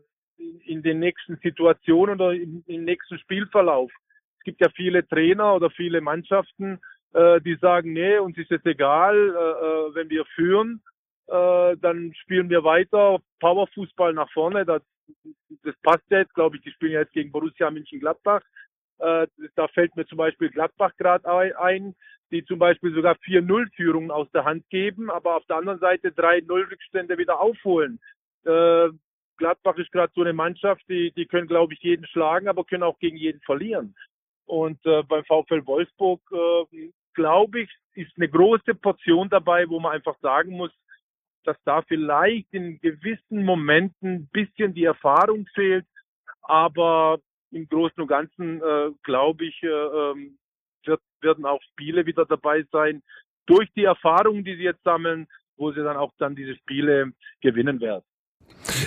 in den nächsten Situationen oder im, im, nächsten Spielverlauf. Es gibt ja viele Trainer oder viele Mannschaften, äh, die sagen, nee, uns ist es egal, wenn wir führen, dann spielen wir weiter Powerfußball nach vorne. Das, das passt jetzt, glaube ich, die spielen jetzt gegen Borussia Mönchengladbach. Äh, da fällt mir zum Beispiel Gladbach gerade ein, die zum Beispiel sogar 4-0-Führungen aus der Hand geben, aber auf der anderen Seite 3-0-Rückstände wieder aufholen. Äh, Gladbach ist gerade so eine Mannschaft, die, die können, glaube ich, jeden schlagen, aber können auch gegen jeden verlieren. Und äh, beim VfL Wolfsburg, äh, glaube ich, ist eine große Portion dabei, wo man einfach sagen muss, dass da vielleicht in gewissen Momenten ein bisschen die Erfahrung fehlt, aber im Großen und Ganzen äh, glaube ich, äh, ähm, wird, werden auch Spiele wieder dabei sein, durch die Erfahrungen, die sie jetzt sammeln, wo sie dann auch dann diese Spiele gewinnen werden.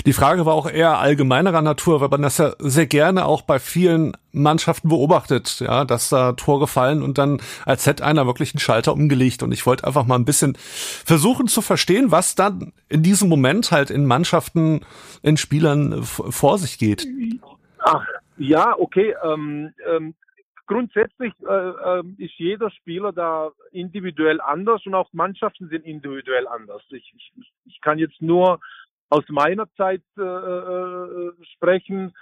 Die Frage war auch eher allgemeinerer Natur, weil man das ja sehr gerne auch bei vielen Mannschaften beobachtet, ja, dass da Tore fallen und dann als hätte einer wirklich einen Schalter umgelegt. Und ich wollte einfach mal ein bisschen versuchen zu verstehen, was dann in diesem Moment halt in Mannschaften, in Spielern vor sich geht. Ach, Ja, okay. Ähm, ähm, grundsätzlich äh, äh, ist jeder Spieler da individuell anders und auch Mannschaften sind individuell anders. Ich, ich, ich kann jetzt nur aus meiner Zeit äh, äh, sprechen.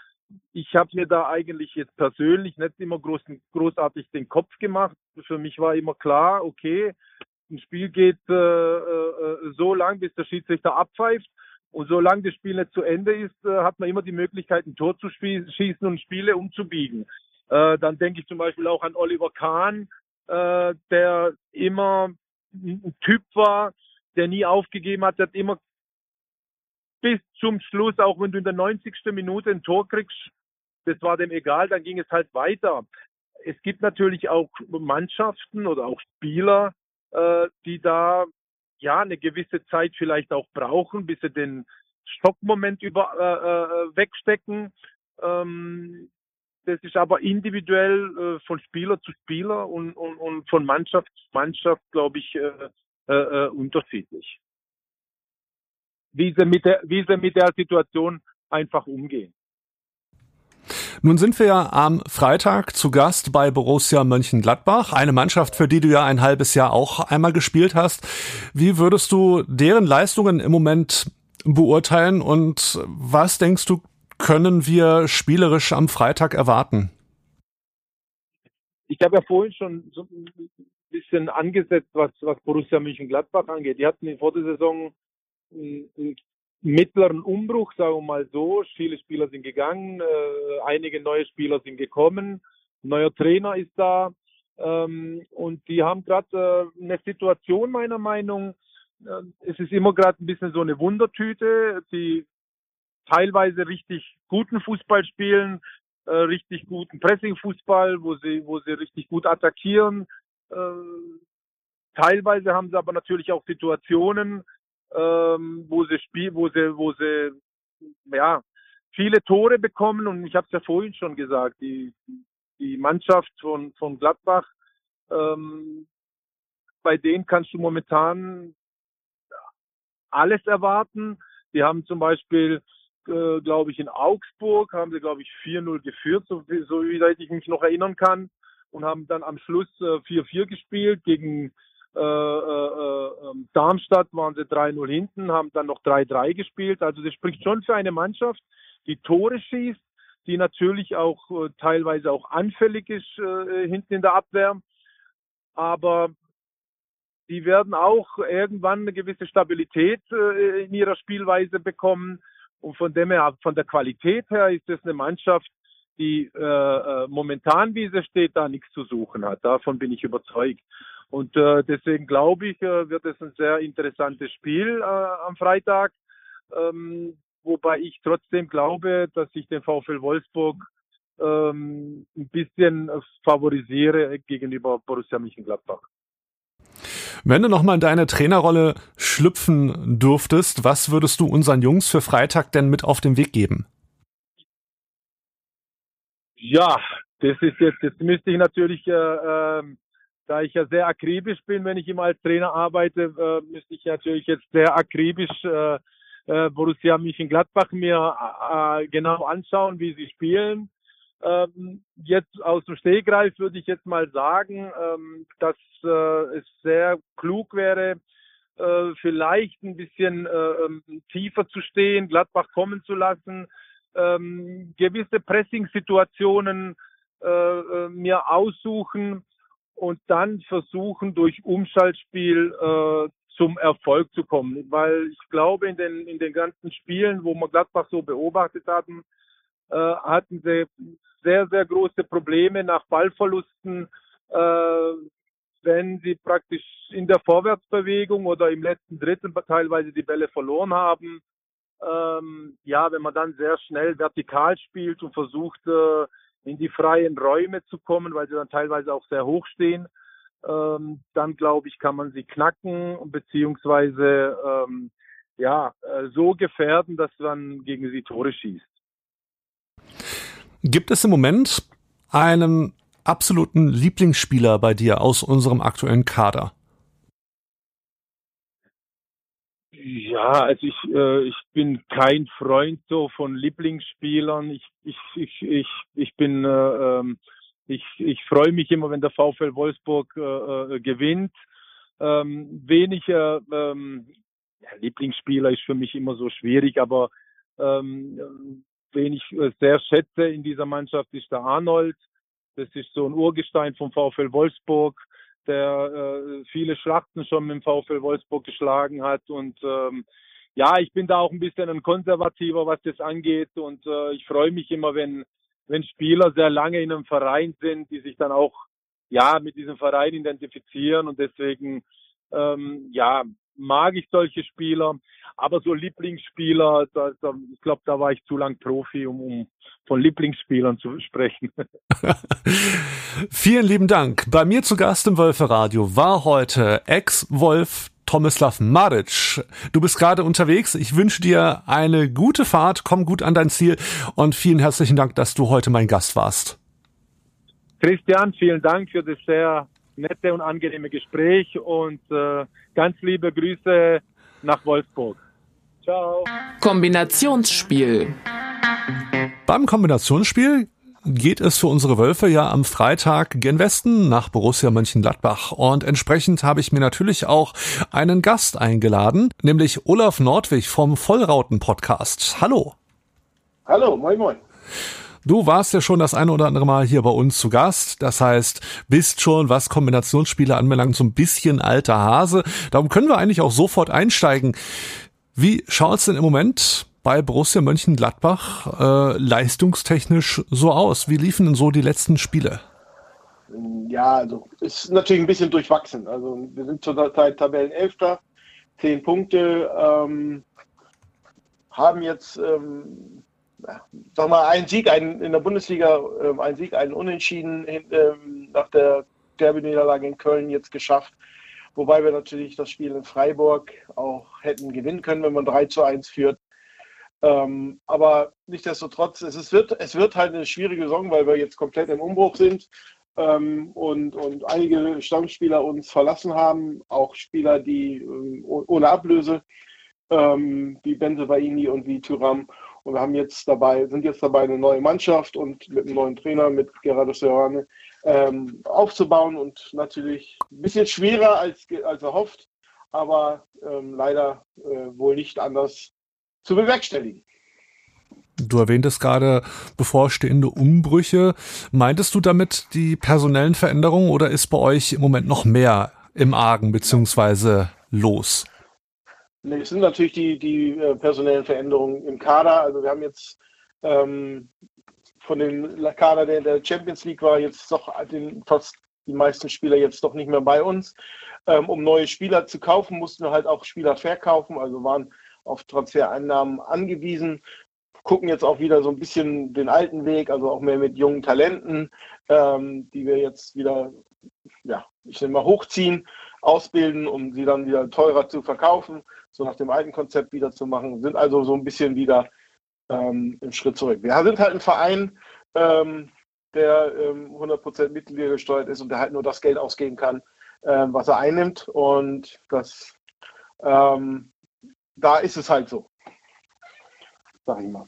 Ich habe mir da eigentlich jetzt persönlich nicht immer groß, großartig den Kopf gemacht. Für mich war immer klar, okay, ein Spiel geht äh, äh, so lang, bis der Schiedsrichter abpfeift. Und solange das Spiel nicht zu Ende ist, äh, hat man immer die Möglichkeit, ein Tor zu schießen und Spiele umzubiegen. Äh, dann denke ich zum Beispiel auch an Oliver Kahn, äh, der immer ein Typ war, der nie aufgegeben hat, der hat immer bis zum Schluss, auch wenn du in der 90. Minute ein Tor kriegst, das war dem egal, dann ging es halt weiter. Es gibt natürlich auch Mannschaften oder auch Spieler, die da ja eine gewisse Zeit vielleicht auch brauchen, bis sie den Stockmoment über, äh, äh, wegstecken. Ähm, das ist aber individuell äh, von Spieler zu Spieler und, und, und von Mannschaft zu Mannschaft, glaube ich, äh, äh, äh, unterschiedlich. Wie sie, mit der, wie sie mit der Situation einfach umgehen. Nun sind wir ja am Freitag zu Gast bei Borussia Mönchengladbach, eine Mannschaft, für die du ja ein halbes Jahr auch einmal gespielt hast. Wie würdest du deren Leistungen im Moment beurteilen und was denkst du, können wir spielerisch am Freitag erwarten? Ich habe ja vorhin schon so ein bisschen angesetzt, was, was Borussia Mönchengladbach angeht. Die hatten vor der Saison einen mittleren Umbruch, sagen wir mal so. Viele Spieler sind gegangen, äh, einige neue Spieler sind gekommen, neuer Trainer ist da. Ähm, und die haben gerade äh, eine Situation meiner Meinung, äh, es ist immer gerade ein bisschen so eine Wundertüte. Die teilweise richtig guten Fußball spielen, äh, richtig guten Pressing-Fußball, wo sie, wo sie richtig gut attackieren. Äh, teilweise haben sie aber natürlich auch Situationen, ähm, wo sie spielen, wo sie, wo sie ja viele Tore bekommen und ich habe es ja vorhin schon gesagt, die die Mannschaft von von Gladbach, ähm, bei denen kannst du momentan alles erwarten. Die haben zum Beispiel äh, glaube ich, in Augsburg, haben sie, glaube ich, 4-0 geführt, so, so wie ich mich noch erinnern kann, und haben dann am Schluss äh, 4-4 gespielt. Gegen äh, äh, ähm, Darmstadt waren sie 3-0 hinten, haben dann noch 3-3 gespielt. Also das spricht schon für eine Mannschaft, die Tore schießt, die natürlich auch äh, teilweise auch anfällig ist äh, hinten in der Abwehr. Aber die werden auch irgendwann eine gewisse Stabilität äh, in ihrer Spielweise bekommen. Und von dem her, von der Qualität her ist es eine Mannschaft, die äh, äh, momentan, wie sie steht, da nichts zu suchen hat. Davon bin ich überzeugt. Und äh, deswegen glaube ich, äh, wird es ein sehr interessantes Spiel äh, am Freitag. Ähm, wobei ich trotzdem glaube, dass ich den VfL Wolfsburg ähm, ein bisschen favorisiere gegenüber Borussia Mönchengladbach. Wenn du nochmal in deine Trainerrolle schlüpfen dürftest, was würdest du unseren Jungs für Freitag denn mit auf den Weg geben? Ja, das ist jetzt, jetzt müsste ich natürlich, äh, äh, da ich ja sehr akribisch bin, wenn ich immer als Trainer arbeite, äh, müsste ich natürlich jetzt sehr akribisch äh, äh, Borussia Mönchengladbach mir genau anschauen, wie sie spielen. Ähm, jetzt aus dem Stegreif würde ich jetzt mal sagen, ähm, dass es sehr klug wäre, vielleicht ein bisschen äh, ähm, tiefer zu stehen, Gladbach kommen zu lassen, gewisse Pressing-Situationen mir aussuchen und dann versuchen, durch Umschaltspiel äh, zum Erfolg zu kommen. Weil ich glaube, in den, in den ganzen Spielen, wo wir Gladbach so beobachtet hatten, äh, hatten sie sehr, sehr große Probleme nach Ballverlusten, äh, wenn sie praktisch in der Vorwärtsbewegung oder im letzten Dritten teilweise die Bälle verloren haben. Ähm, ja, wenn man dann sehr schnell vertikal spielt und versucht, äh, in die freien Räume zu kommen, weil sie dann teilweise auch sehr hoch stehen, ähm, dann glaube ich, kann man sie knacken beziehungsweise ähm, ja, äh, so gefährden, dass man gegen sie Tore schießt. Gibt es im Moment einen absoluten Lieblingsspieler bei dir aus unserem aktuellen Kader? Ja, also ich, äh, ich bin kein Freund so von Lieblingsspielern. Ich, ich, ich, ich, ich bin, äh, ähm, ich, ich freue mich immer, wenn der VfL Wolfsburg äh, äh, gewinnt. Ähm, weniger ähm, ja, Lieblingsspieler ist für mich immer so schwierig, aber ähm, wen ich äh, sehr schätze in dieser Mannschaft ist der Arnold. Das ist so ein Urgestein vom VfL Wolfsburg der äh, viele Schlachten schon mit dem VfL Wolfsburg geschlagen hat. Und ähm, ja, ich bin da auch ein bisschen ein Konservativer, was das angeht. Und äh, ich freue mich immer, wenn, wenn Spieler sehr lange in einem Verein sind, die sich dann auch ja mit diesem Verein identifizieren. Und deswegen ähm, ja, mag ich solche Spieler. Aber so Lieblingsspieler, da, da, ich glaube, da war ich zu lang Profi, um, um von Lieblingsspielern zu sprechen. Vielen lieben Dank. Bei mir zu Gast im Wölferadio war heute Ex-Wolf Tomislav Maric. Du bist gerade unterwegs. Ich wünsche dir eine gute Fahrt. Komm gut an dein Ziel und vielen herzlichen Dank, dass du heute mein Gast warst. Christian, vielen Dank für das sehr nette und angenehme Gespräch und äh, ganz liebe Grüße nach Wolfsburg. Ciao. Kombinationsspiel. Beim Kombinationsspiel geht es für unsere Wölfe ja am Freitag gen Westen nach Borussia Mönchengladbach. Und entsprechend habe ich mir natürlich auch einen Gast eingeladen, nämlich Olaf Nordwig vom Vollrauten-Podcast. Hallo. Hallo, moin moin. Du warst ja schon das eine oder andere Mal hier bei uns zu Gast. Das heißt, bist schon, was Kombinationsspiele anbelangt, so ein bisschen alter Hase. Darum können wir eigentlich auch sofort einsteigen. Wie schaut's denn im Moment bei Borussia Mönchengladbach äh, leistungstechnisch so aus? Wie liefen denn so die letzten Spiele? Ja, also ist natürlich ein bisschen durchwachsen. Also wir sind zurzeit Tabellenelfter, zehn Punkte, ähm, haben jetzt ähm, sag mal, einen Sieg einen, in der Bundesliga, ähm, ein Sieg, einen Unentschieden ähm, nach der Derby-Niederlage in Köln jetzt geschafft. Wobei wir natürlich das Spiel in Freiburg auch hätten gewinnen können, wenn man 3 zu 1 führt. Ähm, aber nichtsdestotrotz, es, ist, wird, es wird halt eine schwierige Saison, weil wir jetzt komplett im Umbruch sind ähm, und, und einige Stammspieler uns verlassen haben, auch Spieler, die äh, ohne Ablöse, ähm, wie Benze Baini und wie Thuram. Und wir haben jetzt dabei, sind jetzt dabei, eine neue Mannschaft und mit einem neuen Trainer, mit Gerardo Serrane, ähm, aufzubauen und natürlich ein bisschen schwerer als, als erhofft, aber ähm, leider äh, wohl nicht anders zu bewerkstelligen. Du erwähntest gerade bevorstehende Umbrüche. Meintest du damit die personellen Veränderungen oder ist bei euch im Moment noch mehr im Argen beziehungsweise los? Nee, es sind natürlich die, die äh, personellen Veränderungen im Kader. Also wir haben jetzt ähm, von dem Kader, der in der Champions League war, jetzt doch den, trotz die meisten Spieler jetzt doch nicht mehr bei uns. Ähm, um neue Spieler zu kaufen, mussten wir halt auch Spieler verkaufen, also waren auf Transfereinnahmen angewiesen. Gucken jetzt auch wieder so ein bisschen den alten Weg, also auch mehr mit jungen Talenten, ähm, die wir jetzt wieder, ja, ich nenne mal hochziehen, ausbilden, um sie dann wieder teurer zu verkaufen so nach dem alten Konzept wieder zu machen, sind also so ein bisschen wieder ähm, im Schritt zurück. Wir sind halt ein Verein, ähm, der ähm, 100% Mitglieder gesteuert ist und der halt nur das Geld ausgeben kann, ähm, was er einnimmt. Und das, ähm, da ist es halt so, sag ich mal.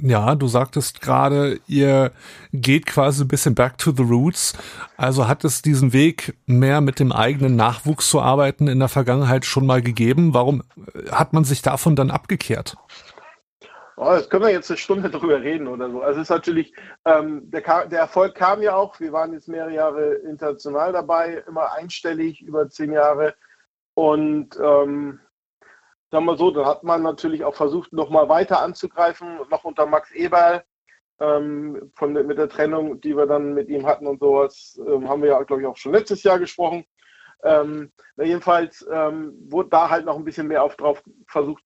Ja, du sagtest gerade, ihr geht quasi ein bisschen back to the roots. Also hat es diesen Weg, mehr mit dem eigenen Nachwuchs zu arbeiten, in der Vergangenheit schon mal gegeben? Warum äh, hat man sich davon dann abgekehrt? Oh, das können wir jetzt eine Stunde drüber reden oder so. Also es ist natürlich, ähm, der, der, Erfolg kam ja auch. Wir waren jetzt mehrere Jahre international dabei, immer einstellig, über zehn Jahre. Und ähm, sagen wir so, da hat man natürlich auch versucht, nochmal weiter anzugreifen, noch unter Max Eberl. Ähm, von, mit der Trennung, die wir dann mit ihm hatten und sowas, ähm, haben wir ja, glaube ich, auch schon letztes Jahr gesprochen. Ähm, jedenfalls ähm, wurde da halt noch ein bisschen mehr auf drauf versucht,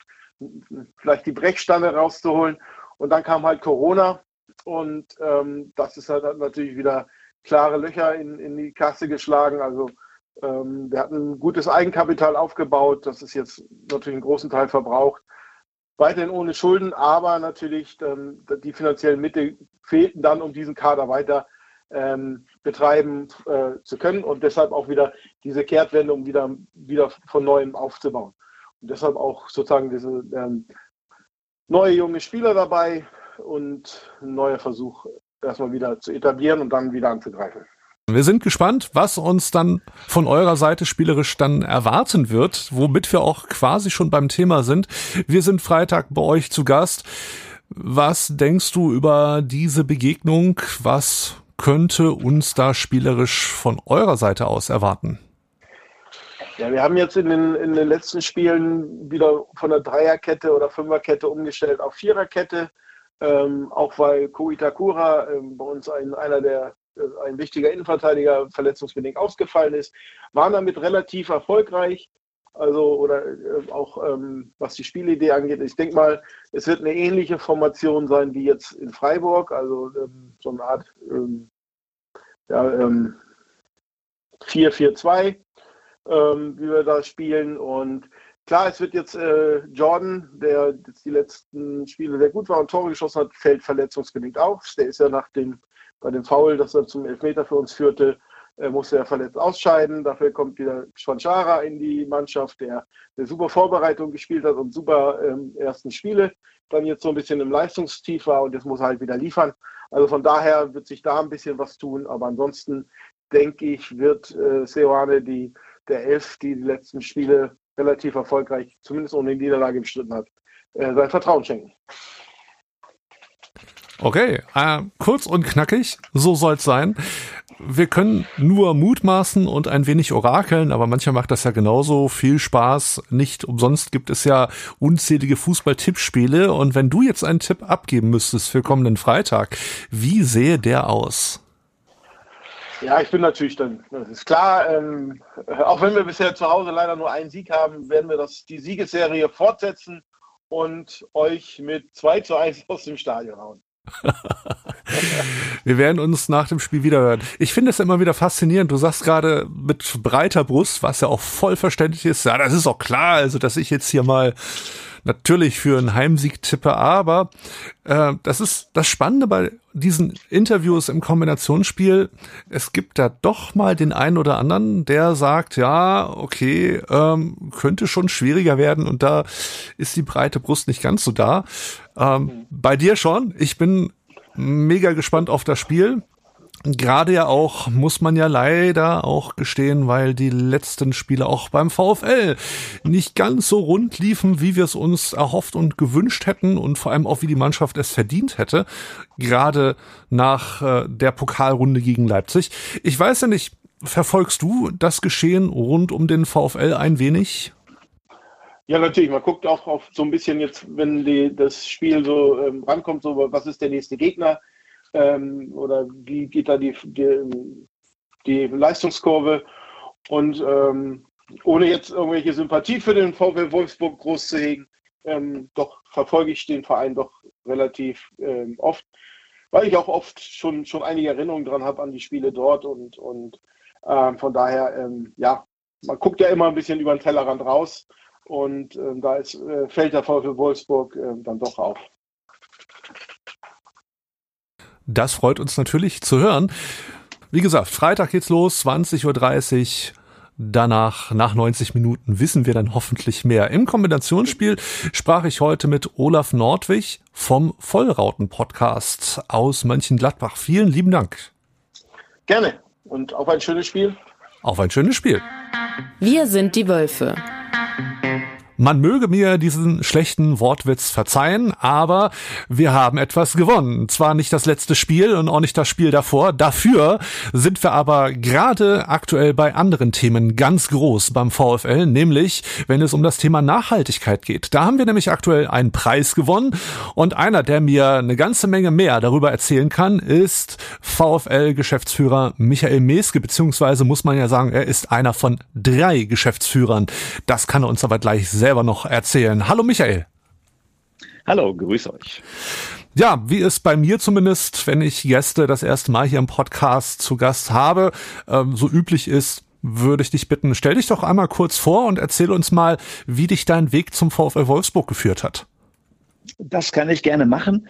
vielleicht die Brechstange rauszuholen. Und dann kam halt Corona und ähm, das ist halt natürlich wieder klare Löcher in, in die Kasse geschlagen. Also ähm, wir hatten gutes Eigenkapital aufgebaut. Das ist jetzt natürlich einen großen Teil verbraucht. Weiterhin ohne Schulden, aber natürlich ähm, die finanziellen Mittel fehlten dann, um diesen Kader weiter ähm, betreiben äh, zu können und deshalb auch wieder diese Kehrtwende, um wieder, wieder von neuem aufzubauen. deshalb auch sozusagen diese ähm, neue junge Spieler dabei und ein neuer Versuch, erstmal wieder zu etablieren und dann wieder anzugreifen. Wir sind gespannt, was uns dann von eurer Seite spielerisch dann erwarten wird, womit wir auch quasi schon beim Thema sind. Wir sind Freitag bei euch zu Gast. Was denkst du über diese Begegnung? Was könnte uns da spielerisch von eurer Seite aus erwarten? Ja, wir haben jetzt in den, in den letzten Spielen wieder von der Dreierkette oder Fünferkette umgestellt auf Viererkette. Ähm, auch weil Koitakura ähm, bei uns ein, einer der, ein wichtiger Innenverteidiger verletzungsbedingt ausgefallen ist, waren damit relativ erfolgreich. Also, oder äh, auch ähm, was die Spielidee angeht. Ich denke mal, es wird eine ähnliche Formation sein wie jetzt in Freiburg, also ähm, so eine Art ähm, ja, 4-4-2 ähm, wie wir da spielen. Und klar, es wird jetzt äh, Jordan, der jetzt die letzten Spiele sehr gut war und Tore geschossen hat, fällt verletzungsbedingt auf. Der ist ja nach dem, bei dem Foul, das er zum Elfmeter für uns führte, äh, musste er verletzt ausscheiden. Dafür kommt wieder Schwanchara in die Mannschaft, der eine super Vorbereitung gespielt hat und super ähm, ersten Spiele. Dann jetzt so ein bisschen im Leistungstief war und jetzt muss er halt wieder liefern. Also von daher wird sich da ein bisschen was tun. Aber ansonsten denke ich, wird äh, Seoane die der Elf, die die letzten Spiele relativ erfolgreich, zumindest ohne Niederlage bestritten hat, äh, sein Vertrauen schenken. Okay, äh, kurz und knackig, so soll's sein. Wir können nur mutmaßen und ein wenig orakeln, aber manchmal macht das ja genauso viel Spaß. Nicht umsonst gibt es ja unzählige Fußball-Tippspiele und wenn du jetzt einen Tipp abgeben müsstest für kommenden Freitag, wie sähe der aus? Ja, ich bin natürlich dann, das ist klar, ähm, auch wenn wir bisher zu Hause leider nur einen Sieg haben, werden wir das, die Siegesserie fortsetzen und euch mit 2 zu 1 aus dem Stadion hauen. Wir werden uns nach dem Spiel wiederhören. Ich finde es immer wieder faszinierend. Du sagst gerade mit breiter Brust, was ja auch voll verständlich ist. Ja, das ist auch klar, also dass ich jetzt hier mal natürlich für einen Heimsieg tippe, aber äh, das ist das Spannende bei diesen Interviews im Kombinationsspiel. Es gibt da doch mal den einen oder anderen, der sagt, ja, okay, ähm, könnte schon schwieriger werden und da ist die breite Brust nicht ganz so da. Ähm, bei dir schon. Ich bin mega gespannt auf das Spiel. Gerade ja auch, muss man ja leider auch gestehen, weil die letzten Spiele auch beim VfL nicht ganz so rund liefen, wie wir es uns erhofft und gewünscht hätten und vor allem auch wie die Mannschaft es verdient hätte. Gerade nach äh, der Pokalrunde gegen Leipzig. Ich weiß ja nicht, verfolgst du das Geschehen rund um den VfL ein wenig? Ja, natürlich. Man guckt auch auf so ein bisschen jetzt, wenn die, das Spiel so ähm, rankommt, so was ist der nächste Gegner? ähm, oder wie geht da die, die, die Leistungskurve. Und ähm, ohne jetzt irgendwelche Sympathie für den VW Wolfsburg groß zu hegen, ähm, doch verfolge ich den Verein doch relativ ähm, oft, weil ich auch oft schon, schon einige Erinnerungen dran habe an die Spiele dort und, und ähm, von daher, ja, man guckt ja immer ein bisschen über den Tellerrand raus und ähm, da ist, äh, fällt der VW Wolfsburg äh, dann doch auf. Das freut uns natürlich zu hören. Wie gesagt, Freitag geht's los, 20.30 Uhr. Danach, nach 90 Minuten, wissen wir dann hoffentlich mehr. Im Kombinationsspiel sprach ich heute mit Olaf Nordwig vom Vollrauten-Podcast aus Mönchengladbach. Vielen lieben Dank. Gerne und auf ein schönes Spiel. Auf ein schönes Spiel. Wir sind die Wölfe. Man möge mir diesen schlechten Wortwitz verzeihen, aber wir haben etwas gewonnen. Zwar nicht das letzte Spiel und auch nicht das Spiel davor. Dafür sind wir aber gerade aktuell bei anderen Themen ganz groß beim VfL, nämlich wenn es um das Thema Nachhaltigkeit geht. Da haben wir nämlich aktuell einen Preis gewonnen und einer, der mir eine ganze Menge mehr darüber erzählen kann, ist VfL-Geschäftsführer Michael Meske, beziehungsweise muss man ja sagen, er ist einer von drei Geschäftsführern. Das kann er uns aber gleich sehr selber noch erzählen. Hallo Michael. Hallo, grüß euch. Ja, wie es bei mir zumindest, wenn ich Gäste das erste Mal hier im Podcast zu Gast habe, ähm, so üblich ist, würde ich dich bitten, stell dich doch einmal kurz vor und erzähl uns mal, wie dich dein Weg zum VfL Wolfsburg geführt hat. Das kann ich gerne machen.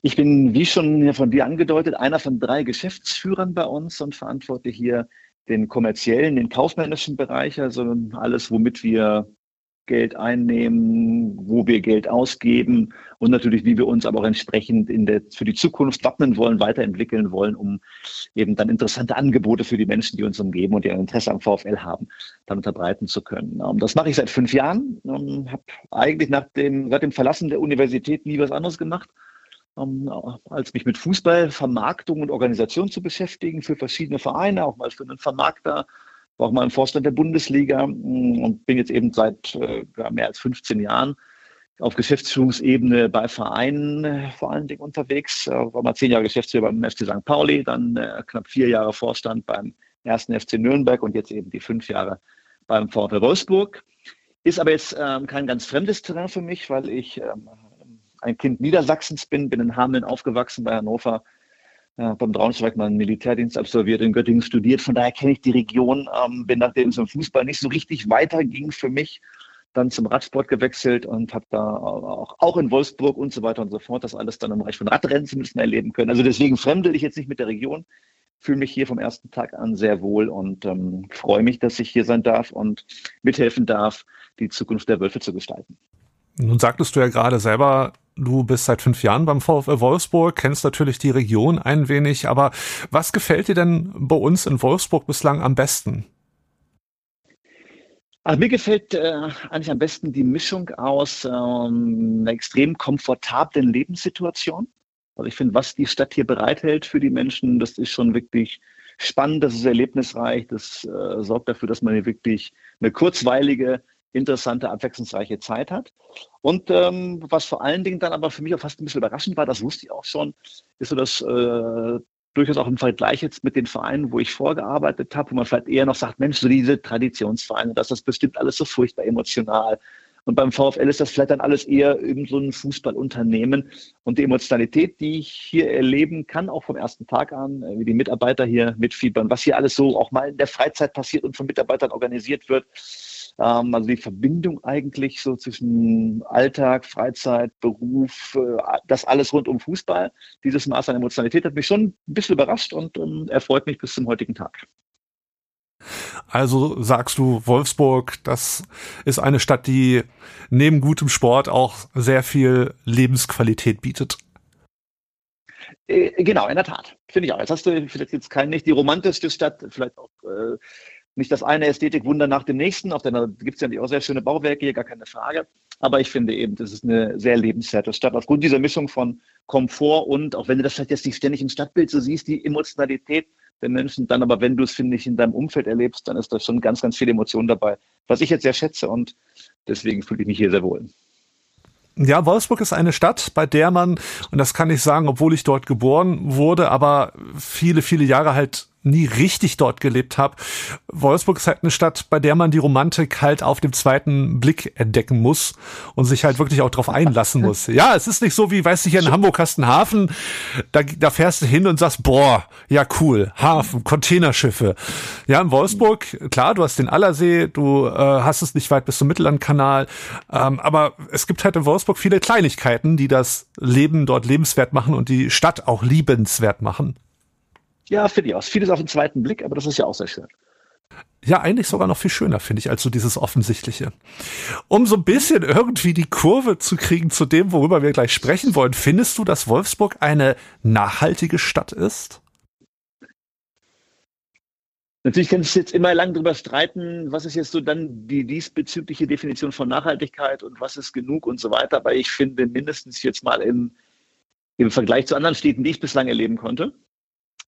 Ich bin, wie schon von dir angedeutet, einer von drei Geschäftsführern bei uns und verantworte hier den kommerziellen, den kaufmännischen Bereich, also alles, womit wir Geld einnehmen, wo wir Geld ausgeben und natürlich, wie wir uns aber auch entsprechend in der, für die Zukunft wappnen wollen, weiterentwickeln wollen, um eben dann interessante Angebote für die Menschen, die uns umgeben und die ein Interesse am VfL haben, dann unterbreiten zu können. Das mache ich seit fünf Jahren, ähm, habe eigentlich nach dem, seit dem Verlassen der Universität nie was anderes gemacht ähm, als mich mit Fußball, Vermarktung und Organisation zu beschäftigen für verschiedene Vereine, auch mal für einen Vermarkter, war auch mal im Vorstand der Bundesliga mm, und bin jetzt eben seit äh, mehr als 15 Jahren auf Geschäftsführungsebene bei Vereinen äh, vor allen Dingen unterwegs. Äh, war mal zehn Jahre Geschäftsführer beim FC St. Pauli, dann äh, knapp vier Jahre Vorstand beim ersten FC Nürnberg und jetzt eben die fünf Jahre beim VfL Wolfsburg. Ist aber jetzt ähm, kein ganz fremdes Terrain für mich, weil ich ähm, ein Kind Niedersachsens bin, bin in Hameln aufgewachsen bei Hannover, äh, beim Braunschweig mal einen Militärdienst absolviert, in Göttingen studiert. Von daher kenne ich die Region, ähm, bin nachdem es im Fußball nicht so richtig weiterging für mich, dann zum Radsport gewechselt und habe da auch, auch in Wolfsburg und so weiter und so fort das alles dann im Bereich von Radrennen zumindest erleben können. Also deswegen fremdel ich jetzt nicht mit der Region, fühle mich hier vom ersten Tag an sehr wohl und ähm, freue mich, dass ich hier sein darf und mithelfen darf, die Zukunft der Wölfe zu gestalten. Nun sagtest du ja gerade selber, du bist seit fünf Jahren beim VfL Wolfsburg, kennst natürlich die Region ein wenig, aber was gefällt dir denn bei uns in Wolfsburg bislang am besten? Also mir gefällt äh, eigentlich am besten die Mischung aus ähm, einer extrem komfortablen Lebenssituation. Also ich finde, was die Stadt hier bereithält für die Menschen, das ist schon wirklich spannend, das ist erlebnisreich, das äh, sorgt dafür, dass man hier wirklich eine kurzweilige interessante, abwechslungsreiche Zeit hat. Und ähm, was vor allen Dingen dann aber für mich auch fast ein bisschen überraschend war, das wusste ich auch schon, ist so dass äh, durchaus auch im Vergleich jetzt mit den Vereinen, wo ich vorgearbeitet habe, wo man vielleicht eher noch sagt, Mensch, so diese Traditionsvereine, das ist bestimmt alles so furchtbar emotional. Und beim VfL ist das vielleicht dann alles eher eben so ein Fußballunternehmen. Und die Emotionalität, die ich hier erleben kann, auch vom ersten Tag an, äh, wie die Mitarbeiter hier mitfiebern, was hier alles so auch mal in der Freizeit passiert und von Mitarbeitern organisiert wird, ähm, also die Verbindung eigentlich so zwischen Alltag, Freizeit, Beruf, äh, das alles rund um Fußball, dieses Maß an Emotionalität hat mich schon ein bisschen überrascht und ähm, erfreut mich bis zum heutigen Tag. Also sagst du, Wolfsburg, das ist eine Stadt, die neben gutem Sport auch sehr viel Lebensqualität bietet. Äh, genau, in der Tat. Finde ich auch. Jetzt hast du vielleicht jetzt kein, nicht die romantischste Stadt, vielleicht auch äh, nicht das eine Ästhetikwunder nach dem nächsten. Auf der gibt es ja auch sehr schöne Bauwerke hier, gar keine Frage. Aber ich finde eben, das ist eine sehr lebenswerte Stadt. Aufgrund dieser Mischung von Komfort und, auch wenn du das vielleicht jetzt nicht ständig im Stadtbild so siehst, die Emotionalität der Menschen, dann aber wenn du es, finde ich, in deinem Umfeld erlebst, dann ist da schon ganz, ganz viel Emotion dabei, was ich jetzt sehr schätze und deswegen fühle ich mich hier sehr wohl. Ja, Wolfsburg ist eine Stadt, bei der man, und das kann ich sagen, obwohl ich dort geboren wurde, aber viele, viele Jahre halt nie richtig dort gelebt habe. Wolfsburg ist halt eine Stadt, bei der man die Romantik halt auf dem zweiten Blick entdecken muss und sich halt wirklich auch drauf einlassen muss. Ja, es ist nicht so wie, weißt du, hier in Hamburg hast du einen Hafen, da, da fährst du hin und sagst, boah, ja cool, Hafen, Containerschiffe. Ja, in Wolfsburg, klar, du hast den Allersee, du äh, hast es nicht weit bis zum Mittellandkanal, ähm, aber es gibt halt in Wolfsburg viele Kleinigkeiten, die das Leben dort lebenswert machen und die Stadt auch liebenswert machen. Ja, finde ich auch. Vieles auf den zweiten Blick, aber das ist ja auch sehr schön. Ja, eigentlich sogar noch viel schöner, finde ich, als so dieses Offensichtliche. Um so ein bisschen irgendwie die Kurve zu kriegen zu dem, worüber wir gleich sprechen wollen, findest du, dass Wolfsburg eine nachhaltige Stadt ist? Natürlich kannst du jetzt immer lang darüber streiten, was ist jetzt so dann die diesbezügliche Definition von Nachhaltigkeit und was ist genug und so weiter. Aber ich finde mindestens jetzt mal im, im Vergleich zu anderen Städten, die ich bislang erleben konnte,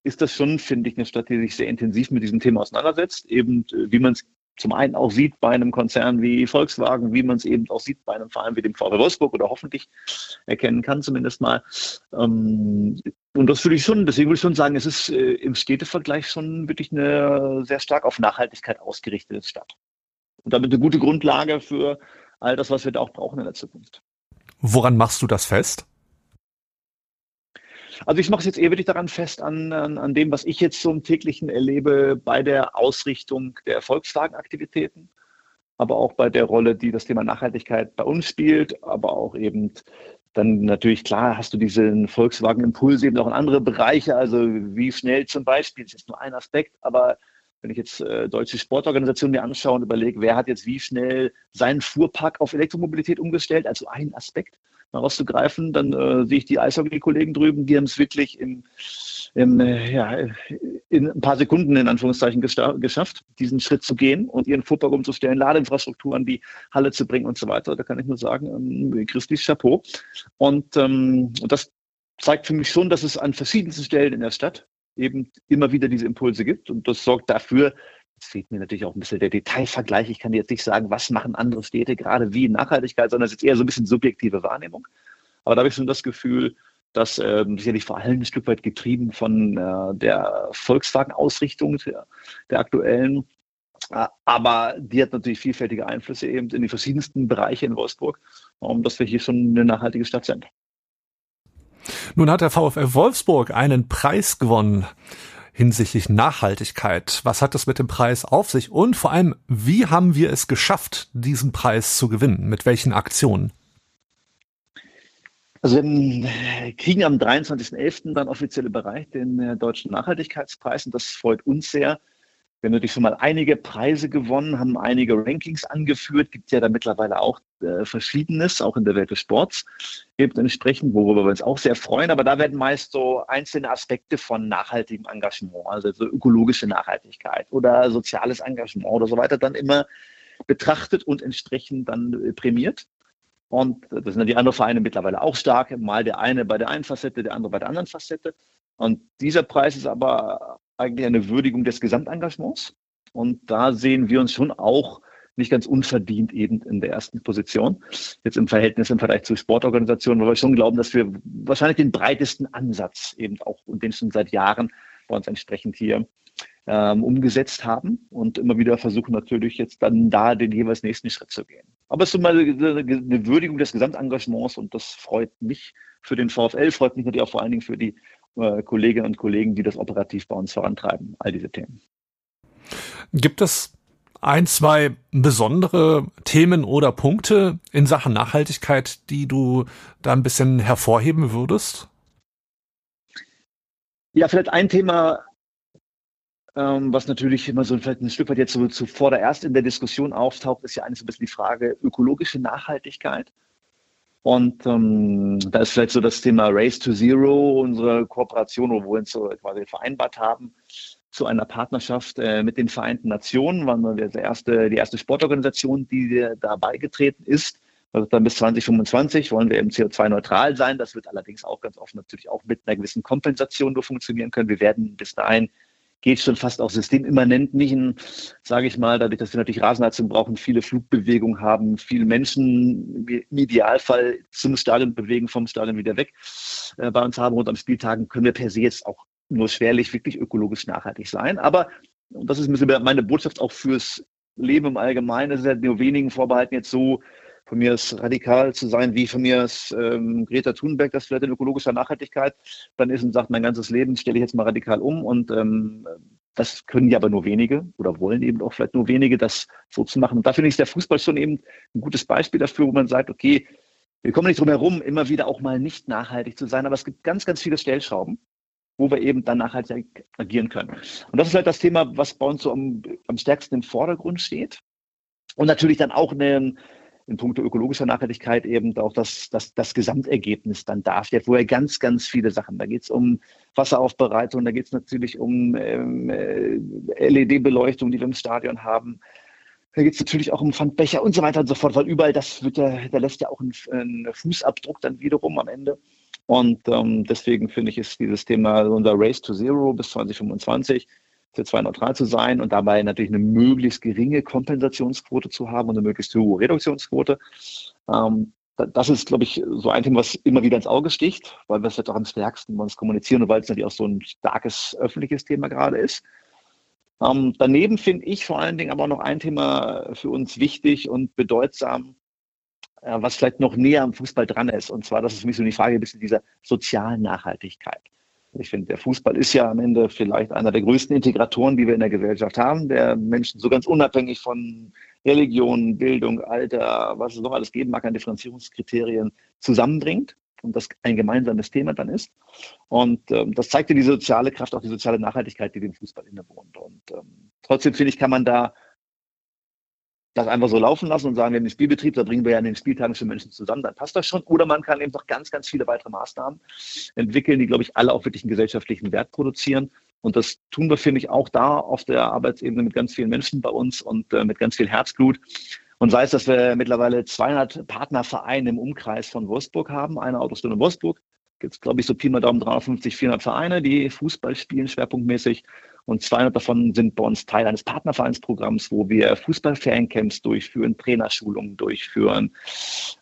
ist das schon, finde ich, eine Stadt, die sich sehr intensiv mit diesem Thema auseinandersetzt. Eben, äh, wie man es zum einen auch sieht bei einem Konzern wie Volkswagen, wie man es eben auch sieht bei einem Verein wie dem VW Wolfsburg oder hoffentlich erkennen kann zumindest mal. Ähm, und das würde ich schon, deswegen würde ich schon sagen, es ist äh, im Städtevergleich schon wirklich eine sehr stark auf Nachhaltigkeit ausgerichtete Stadt. Und damit eine gute Grundlage für all das, was wir da auch brauchen in der Zukunft. Woran machst du das fest? Also ich mache es jetzt eher wirklich daran fest, an, an, an dem, was ich jetzt so im täglichen erlebe bei der Ausrichtung der Volkswagen-Aktivitäten, aber auch bei der Rolle, die das Thema Nachhaltigkeit bei uns spielt, aber auch eben dann natürlich klar hast du diesen Volkswagen-Impuls eben auch in andere Bereiche, also wie schnell zum Beispiel, das ist nur ein Aspekt, aber wenn ich jetzt äh, deutsche Sportorganisationen mir anschaue und überlege, wer hat jetzt wie schnell seinen Fuhrpark auf Elektromobilität umgestellt, also ein Aspekt mal rauszugreifen, dann äh, sehe ich die Eishockey-Kollegen drüben, die haben es wirklich im, im, äh, ja, in ein paar Sekunden in Anführungszeichen geschafft, diesen Schritt zu gehen und ihren Fuhrpark umzustellen, Ladeinfrastruktur an die Halle zu bringen und so weiter. Da kann ich nur sagen, ähm, Christi Chapeau. Und, ähm, und das zeigt für mich schon, dass es an verschiedensten Stellen in der Stadt eben immer wieder diese Impulse gibt. Und das sorgt dafür, Jetzt fehlt mir natürlich auch ein bisschen der Detailvergleich. Ich kann jetzt nicht sagen, was machen andere Städte gerade wie Nachhaltigkeit, sondern es ist eher so ein bisschen subjektive Wahrnehmung. Aber da habe ich schon das Gefühl, dass ähm, sicherlich vor allem ein Stück weit getrieben von äh, der Volkswagen-Ausrichtung der, der aktuellen. Äh, aber die hat natürlich vielfältige Einflüsse eben in die verschiedensten Bereiche in Wolfsburg, um, dass wir hier schon eine nachhaltige Stadt sind. Nun hat der VfL Wolfsburg einen Preis gewonnen hinsichtlich Nachhaltigkeit. Was hat es mit dem Preis auf sich? Und vor allem, wie haben wir es geschafft, diesen Preis zu gewinnen? Mit welchen Aktionen? Also wir kriegen am 23.11. dann offizielle Bereich den äh, Deutschen Nachhaltigkeitspreis und das freut uns sehr. Wir haben natürlich schon mal einige Preise gewonnen, haben einige Rankings angeführt, gibt ja da mittlerweile auch äh, Verschiedenes, auch in der Welt des Sports, eben entsprechend, worüber wir uns auch sehr freuen. Aber da werden meist so einzelne Aspekte von nachhaltigem Engagement, also so ökologische Nachhaltigkeit oder soziales Engagement oder so weiter, dann immer betrachtet und entsprechend dann äh, prämiert. Und das sind dann die anderen Vereine mittlerweile auch stark. Mal der eine bei der einen Facette, der andere bei der anderen Facette. Und dieser Preis ist aber eigentlich eine Würdigung des Gesamtengagements. Und da sehen wir uns schon auch nicht ganz unverdient eben in der ersten Position. Jetzt im Verhältnis im Vergleich zu Sportorganisationen, weil wir schon glauben, dass wir wahrscheinlich den breitesten Ansatz eben auch und den schon seit Jahren bei uns entsprechend hier ähm, umgesetzt haben und immer wieder versuchen natürlich jetzt dann da den jeweils nächsten Schritt zu gehen. Aber es ist mal eine Würdigung des Gesamtengagements und das freut mich für den VfL, freut mich natürlich auch vor allen Dingen für die äh, Kolleginnen und Kollegen, die das operativ bei uns vorantreiben, all diese Themen. Gibt es ein, zwei besondere Themen oder Punkte in Sachen Nachhaltigkeit, die du da ein bisschen hervorheben würdest? Ja, vielleicht ein Thema, ähm, was natürlich immer so vielleicht ein Stück weit jetzt so zuvordererst in der Diskussion auftaucht, ist ja eigentlich so ein bisschen die Frage ökologische Nachhaltigkeit. Und ähm, da ist vielleicht so das Thema Race to Zero, unsere Kooperation, wo wir uns so quasi vereinbart haben, zu einer Partnerschaft äh, mit den Vereinten Nationen. Waren wir der erste, die erste Sportorganisation, die da beigetreten ist. Also dann bis 2025 wollen wir eben CO2-neutral sein. Das wird allerdings auch ganz oft natürlich auch mit einer gewissen Kompensation nur funktionieren können. Wir werden bis dahin geht schon fast auch systemimmanent nicht, sage ich mal, dadurch, dass wir natürlich Rasenheizung brauchen, viele Flugbewegungen haben, viele Menschen im Idealfall zum Stadion bewegen, vom Stadion wieder weg äh, bei uns haben. Und am Spieltagen können wir per se jetzt auch nur schwerlich wirklich ökologisch nachhaltig sein. Aber, und das ist ein bisschen meine Botschaft auch fürs Leben im Allgemeinen, es ist halt nur wenigen vorbehalten, jetzt so von mir ist radikal zu sein, wie von mir ist ähm, Greta Thunberg, das vielleicht in ökologischer Nachhaltigkeit dann ist und sagt, mein ganzes Leben stelle ich jetzt mal radikal um und ähm, das können ja aber nur wenige oder wollen eben auch vielleicht nur wenige, das so zu machen. Und da finde ich der Fußball schon eben ein gutes Beispiel dafür, wo man sagt, okay, wir kommen nicht drum herum, immer wieder auch mal nicht nachhaltig zu sein, aber es gibt ganz, ganz viele Stellschrauben, wo wir eben dann nachhaltig agieren können. Und das ist halt das Thema, was bei uns so am, am stärksten im Vordergrund steht. Und natürlich dann auch eine, in puncto ökologischer Nachhaltigkeit eben auch das, das, das Gesamtergebnis dann darstellt, wo er ganz, ganz viele Sachen, da geht es um Wasseraufbereitung, da geht es natürlich um ähm, äh, LED-Beleuchtung, die wir im Stadion haben. Da geht es natürlich auch um Pfandbecher und so weiter und so fort, weil überall das wird ja, da lässt ja auch ein, ein Fußabdruck dann wiederum am Ende. Und ähm, deswegen finde ich, ist dieses Thema unser Race to Zero bis 2025 CO2-neutral zu sein und dabei natürlich eine möglichst geringe Kompensationsquote zu haben und eine möglichst hohe Reduktionsquote. Ähm, das ist, glaube ich, so ein Thema, was immer wieder ins Auge sticht, weil wir es jetzt auch am stärksten uns kommunizieren und weil es natürlich auch so ein starkes öffentliches Thema gerade ist. Ähm, daneben finde ich vor allen Dingen aber auch noch ein Thema für uns wichtig und bedeutsam, äh, was vielleicht noch näher am Fußball dran ist. Und zwar, das ist für mich so die Frage ein bisschen dieser sozialen Nachhaltigkeit. Ich finde, der Fußball ist ja am Ende vielleicht einer der größten Integratoren, die wir in der Gesellschaft haben, der Menschen so ganz unabhängig von Religion, Bildung, Alter, was es noch alles geben mag an Differenzierungskriterien zusammenbringt. und das ein gemeinsames Thema dann ist. Und ähm, das zeigt dir die soziale Kraft, auch die soziale Nachhaltigkeit, die dem Fußball innewohnt. Und ähm, trotzdem finde ich, kann man da das einfach so laufen lassen und sagen, wir haben den Spielbetrieb, da bringen wir ja an den Spieltagen schon Menschen zusammen, dann passt das schon. Oder man kann eben noch ganz, ganz viele weitere Maßnahmen entwickeln, die, glaube ich, alle auch wirklich einen gesellschaftlichen Wert produzieren. Und das tun wir, finde ich, auch da auf der Arbeitsebene mit ganz vielen Menschen bei uns und äh, mit ganz viel Herzblut. Und sei es, dass wir mittlerweile 200 Partnervereine im Umkreis von Wolfsburg haben, eine Autostunde Wolfsburg. Gibt es, glaube ich, so Pi mal Daumen 350, 400 Vereine, die Fußball spielen, schwerpunktmäßig. Und 200 davon sind bei uns Teil eines Partnervereinsprogramms, wo wir Fußball-Fancamps durchführen, Trainerschulungen durchführen,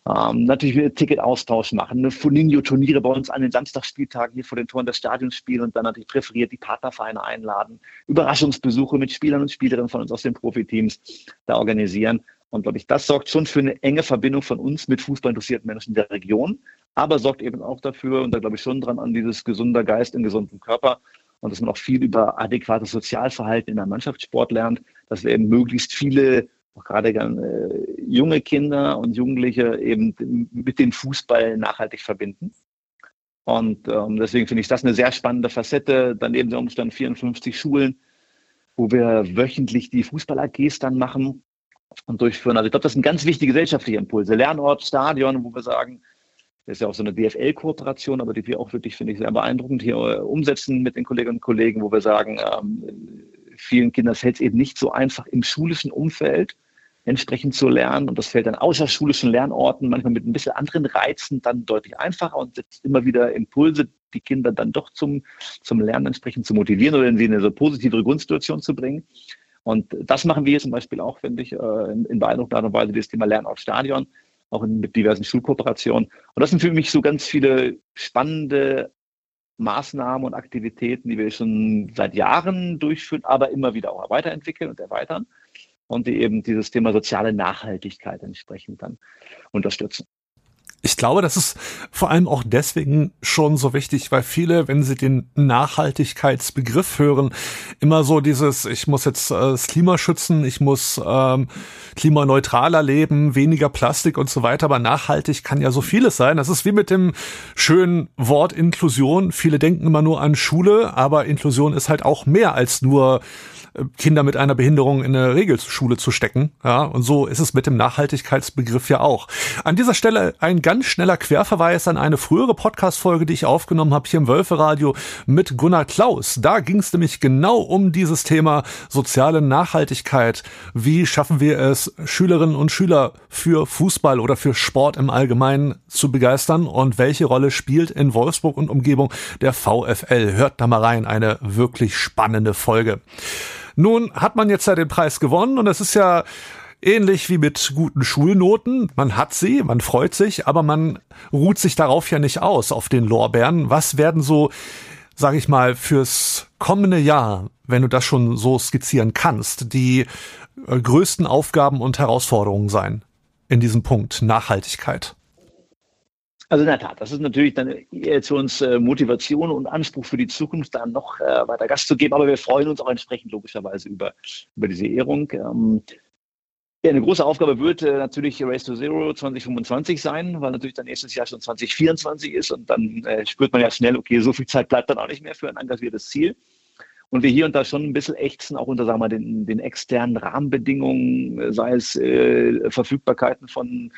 ähm, natürlich wieder Ticketaustausch machen, eine Funinho-Turniere bei uns an den Samstagsspieltagen hier vor den Toren des Stadions spielen und dann natürlich präferiert die Partnervereine einladen, Überraschungsbesuche mit Spielern und Spielerinnen von uns aus den Profiteams da organisieren. Und glaube ich, das sorgt schon für eine enge Verbindung von uns mit fußballinteressierten Menschen der Region, aber sorgt eben auch dafür, und da glaube ich schon dran an dieses gesunder Geist im gesunden Körper, und dass man auch viel über adäquates Sozialverhalten in der Mannschaftssport lernt, dass wir eben möglichst viele, auch gerade äh, junge Kinder und Jugendliche eben mit dem Fußball nachhaltig verbinden. Und ähm, deswegen finde ich das eine sehr spannende Facette. Daneben sind Umstand 54 Schulen, wo wir wöchentlich die Fußball-AGs dann machen und durchführen. Also ich glaube, das sind ganz wichtige gesellschaftliche Impulse. Lernort, Stadion, wo wir sagen, das ist ja auch so eine DFL-Kooperation, aber die wir auch wirklich, finde ich, sehr beeindruckend hier äh, umsetzen mit den Kolleginnen und Kollegen, wo wir sagen, ähm, vielen Kindern fällt es eben nicht so einfach im schulischen Umfeld entsprechend zu lernen. Und das fällt dann außerschulischen Lernorten manchmal mit ein bisschen anderen Reizen dann deutlich einfacher und setzt immer wieder Impulse, die Kinder dann doch zum, zum Lernen entsprechend zu motivieren oder in sie in eine so positivere Grundsituation zu bringen. Und das machen wir zum Beispiel auch, finde ich, äh, in, in beeindruckender Art und Weise, das Thema Lernen auf Stadion auch in, mit diversen Schulkooperationen. Und das sind für mich so ganz viele spannende Maßnahmen und Aktivitäten, die wir schon seit Jahren durchführen, aber immer wieder auch weiterentwickeln und erweitern und die eben dieses Thema soziale Nachhaltigkeit entsprechend dann unterstützen. Ich glaube, das ist vor allem auch deswegen schon so wichtig, weil viele, wenn sie den Nachhaltigkeitsbegriff hören, immer so dieses, ich muss jetzt äh, das Klima schützen, ich muss ähm, klimaneutraler leben, weniger Plastik und so weiter, aber nachhaltig kann ja so vieles sein. Das ist wie mit dem schönen Wort Inklusion. Viele denken immer nur an Schule, aber Inklusion ist halt auch mehr als nur Kinder mit einer Behinderung in eine Regelschule zu stecken. Ja, und so ist es mit dem Nachhaltigkeitsbegriff ja auch. An dieser Stelle ein ganz schneller Querverweis an eine frühere Podcast-Folge, die ich aufgenommen habe hier im Wölferadio mit Gunnar Klaus. Da ging es nämlich genau um dieses Thema soziale Nachhaltigkeit. Wie schaffen wir es, Schülerinnen und Schüler für Fußball oder für Sport im Allgemeinen zu begeistern und welche Rolle spielt in Wolfsburg und Umgebung der VfL? Hört da mal rein, eine wirklich spannende Folge. Nun hat man jetzt ja den Preis gewonnen und es ist ja ähnlich wie mit guten Schulnoten. Man hat sie, man freut sich, aber man ruht sich darauf ja nicht aus, auf den Lorbeeren. Was werden so, sag ich mal, fürs kommende Jahr, wenn du das schon so skizzieren kannst, die äh, größten Aufgaben und Herausforderungen sein in diesem Punkt Nachhaltigkeit? Also in der Tat, das ist natürlich dann jetzt für uns äh, Motivation und Anspruch für die Zukunft, dann noch äh, weiter Gast zu geben. Aber wir freuen uns auch entsprechend logischerweise über, über diese Ehrung. Ähm, ja, eine große Aufgabe wird äh, natürlich Race to Zero 2025 sein, weil natürlich dann nächstes Jahr schon 2024 ist und dann äh, spürt man ja schnell, okay, so viel Zeit bleibt dann auch nicht mehr für ein engagiertes Ziel. Und wir hier und da schon ein bisschen ächzen, auch unter sagen wir, den, den externen Rahmenbedingungen, sei es äh, Verfügbarkeiten von äh,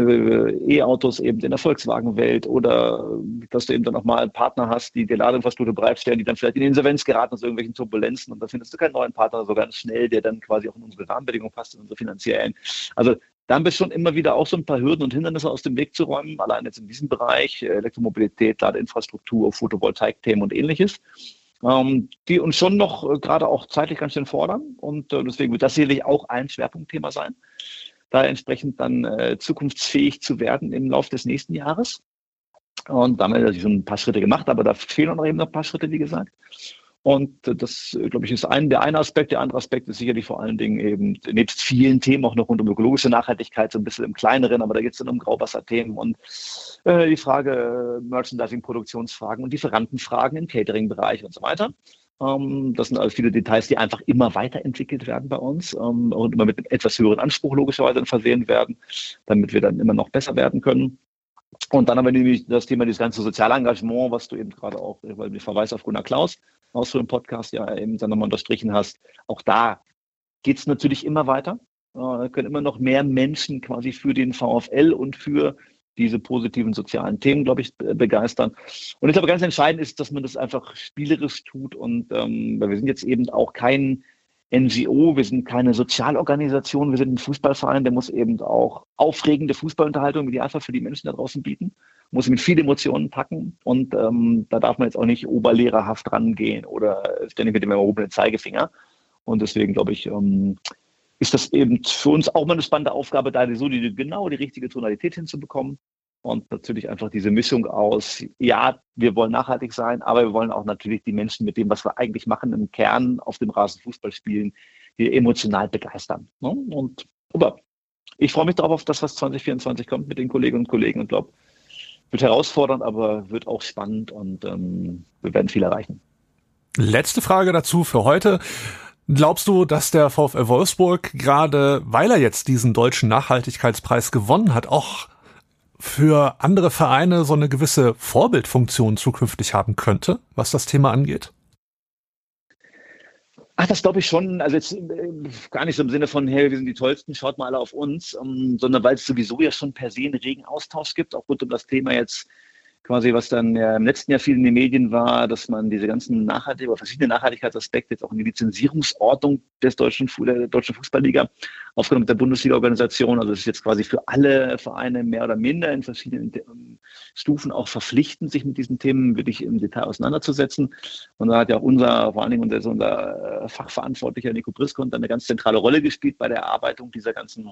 E-Autos eben in der Volkswagen-Welt oder dass du eben dann auch mal einen Partner hast, die die Ladeinfrastruktur bereitstellen, die dann vielleicht in Insolvenz geraten aus irgendwelchen Turbulenzen und da findest du keinen neuen Partner so ganz schnell, der dann quasi auch in unsere Rahmenbedingungen passt, in unsere finanziellen. Also da haben wir schon immer wieder auch so ein paar Hürden und Hindernisse aus dem Weg zu räumen, allein jetzt in diesem Bereich, äh, Elektromobilität, Ladeinfrastruktur, Photovoltaik-Themen und ähnliches. Ähm, die uns schon noch äh, gerade auch zeitlich ganz schön fordern. Und äh, deswegen wird das sicherlich auch ein Schwerpunktthema sein da entsprechend dann äh, zukunftsfähig zu werden im Laufe des nächsten Jahres. Und da haben wir natürlich schon ein paar Schritte gemacht, aber da fehlen noch eben noch ein paar Schritte, wie gesagt. Und das, glaube ich, ist ein, der eine Aspekt. Der andere Aspekt ist sicherlich vor allen Dingen eben nebst vielen Themen auch noch rund um ökologische Nachhaltigkeit, so ein bisschen im kleineren, aber da geht es dann um Grauwasserthemen und äh, die Frage äh, Merchandising, Produktionsfragen und Lieferantenfragen im Catering-Bereich und so weiter. Ähm, das sind also viele Details, die einfach immer weiterentwickelt werden bei uns ähm, und immer mit etwas höheren Anspruch logischerweise versehen werden, damit wir dann immer noch besser werden können. Und dann haben wir nämlich das Thema dieses ganze soziale Engagement, was du eben gerade auch, weil du Verweis auf Gunnar Klaus aus einem Podcast ja eben dann nochmal unterstrichen hast. Auch da geht es natürlich immer weiter. Da können immer noch mehr Menschen quasi für den VfL und für diese positiven sozialen Themen, glaube ich, begeistern. Und ich glaube, ganz entscheidend ist, dass man das einfach spielerisch tut und ähm, weil wir sind jetzt eben auch kein NGO, wir sind keine Sozialorganisation, wir sind ein Fußballverein, der muss eben auch aufregende Fußballunterhaltung im Idealfall für die Menschen da draußen bieten, muss mit viel Emotionen packen und ähm, da darf man jetzt auch nicht oberlehrerhaft rangehen oder ständig mit dem erhobenen Zeigefinger. Und deswegen glaube ich, ähm, ist das eben für uns auch mal eine spannende Aufgabe, da so die, genau die richtige Tonalität hinzubekommen. Und natürlich einfach diese Mischung aus, ja, wir wollen nachhaltig sein, aber wir wollen auch natürlich die Menschen mit dem, was wir eigentlich machen, im Kern auf dem Rasen Fußball spielen, die emotional begeistern. Ne? Und aber ich freue mich darauf, auf das, was 2024 kommt mit den Kolleginnen und Kollegen und glaube, wird herausfordernd, aber wird auch spannend und ähm, wir werden viel erreichen. Letzte Frage dazu für heute. Glaubst du, dass der VfL Wolfsburg gerade, weil er jetzt diesen deutschen Nachhaltigkeitspreis gewonnen hat, auch für andere Vereine so eine gewisse Vorbildfunktion zukünftig haben könnte, was das Thema angeht? Ach, das glaube ich schon. Also jetzt äh, gar nicht so im Sinne von, hey, wir sind die Tollsten, schaut mal alle auf uns, um, sondern weil es sowieso ja schon per se einen regen Austausch gibt, auch rund um das Thema jetzt quasi, was dann ja im letzten Jahr viel in den Medien war, dass man diese ganzen Nachhaltig oder verschiedene Nachhaltigkeitsaspekte jetzt auch in die Lizenzierungsordnung des deutschen, der deutschen Fußballliga aufgenommen mit der Bundesliga-Organisation. Also es ist jetzt quasi für alle Vereine mehr oder minder in verschiedenen ähm, Stufen auch verpflichtend, sich mit diesen Themen wirklich im Detail auseinanderzusetzen. Und da hat ja auch unser, vor allen Dingen unser, äh, Fachverantwortlicher Nico Briskont eine ganz zentrale Rolle gespielt bei der Erarbeitung dieser ganzen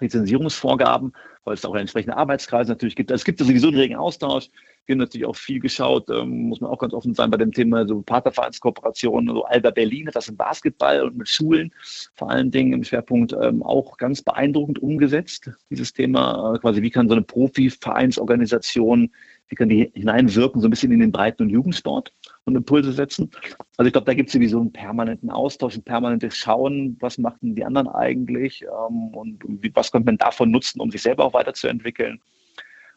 Lizenzierungsvorgaben, weil es auch entsprechende Arbeitskreise natürlich gibt. Also es gibt ja sowieso einen regen Austausch. Wir haben natürlich auch viel geschaut, ähm, muss man auch ganz offen sein bei dem Thema so Partnervereinskooperationen, so Alba Berlin hat das im Basketball und mit Schulen vor allen Dingen im Schwerpunkt ähm, auch ganz beeindruckend umgesetzt. Dieses Thema äh, quasi, wie kann so eine Profi-Vereinsorganisation, wie kann die hineinwirken, so ein bisschen in den Breiten- und Jugendsport und Impulse setzen. Also ich glaube, da gibt es sowieso einen permanenten Austausch, ein permanentes Schauen, was machen die anderen eigentlich ähm, und wie, was könnte man davon nutzen, um sich selber auch weiterzuentwickeln.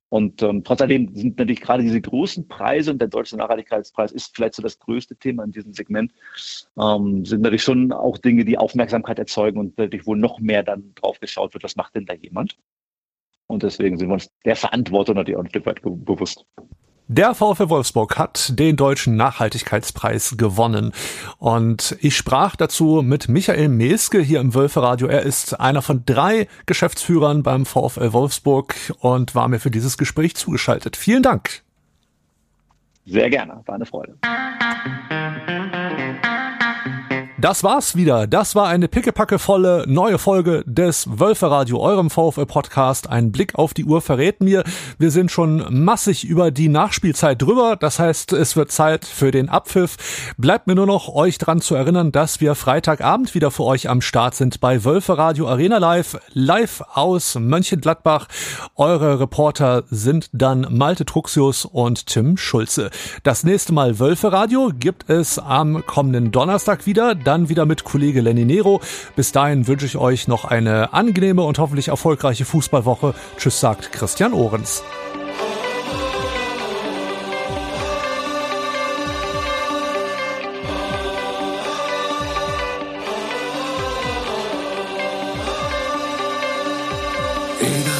Und ähm, trotz sind natürlich gerade diese großen Preise und der Deutsche Nachhaltigkeitspreis ist vielleicht so das größte Thema in diesem Segment, ähm, sind natürlich schon auch Dinge, die Aufmerksamkeit erzeugen und natürlich wohl noch mehr dann drauf geschaut wird, was macht denn da jemand? Und deswegen sind wir uns der Verantwortung natürlich auch ein Stück weit bewusst. Der VfL Wolfsburg hat den deutschen Nachhaltigkeitspreis gewonnen. Und ich sprach dazu mit Michael Meske hier im Wölferadio. Er ist einer von drei Geschäftsführern beim VfL Wolfsburg und war mir für dieses Gespräch zugeschaltet. Vielen Dank. Sehr gerne, war eine Freude. Das war's wieder. Das war eine pickepackevolle neue Folge des Wölferadio, eurem VfL-Podcast. Ein Blick auf die Uhr verrät mir, wir sind schon massig über die Nachspielzeit drüber. Das heißt, es wird Zeit für den Abpfiff. Bleibt mir nur noch, euch dran zu erinnern, dass wir Freitagabend wieder für euch am Start sind bei Wölferadio Arena Live, live aus Mönchengladbach. Eure Reporter sind dann Malte Truxius und Tim Schulze. Das nächste Mal Wölferadio gibt es am kommenden Donnerstag wieder dann wieder mit Kollege Lenny Nero. Bis dahin wünsche ich euch noch eine angenehme und hoffentlich erfolgreiche Fußballwoche. Tschüss, sagt Christian Ohrens. Über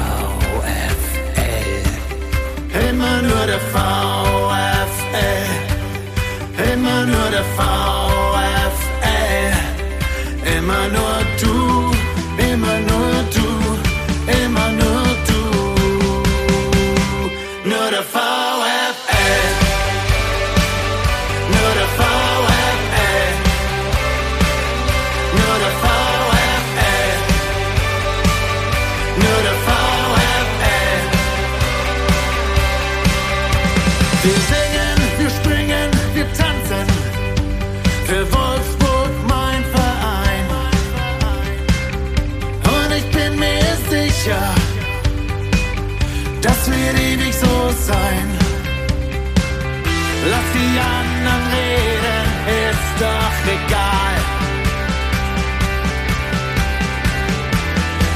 immer nur der VfL, immer nur der VfL, immer nur Wir singen, wir springen, wir tanzen für Wolfsburg, mein Verein. Und ich bin mir sicher, das wird ewig so sein. Lass die anderen reden, ist doch egal.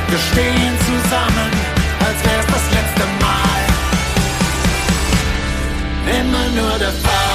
Wir stehen zusammen, als wär's das letzte. Immer nur der Fall.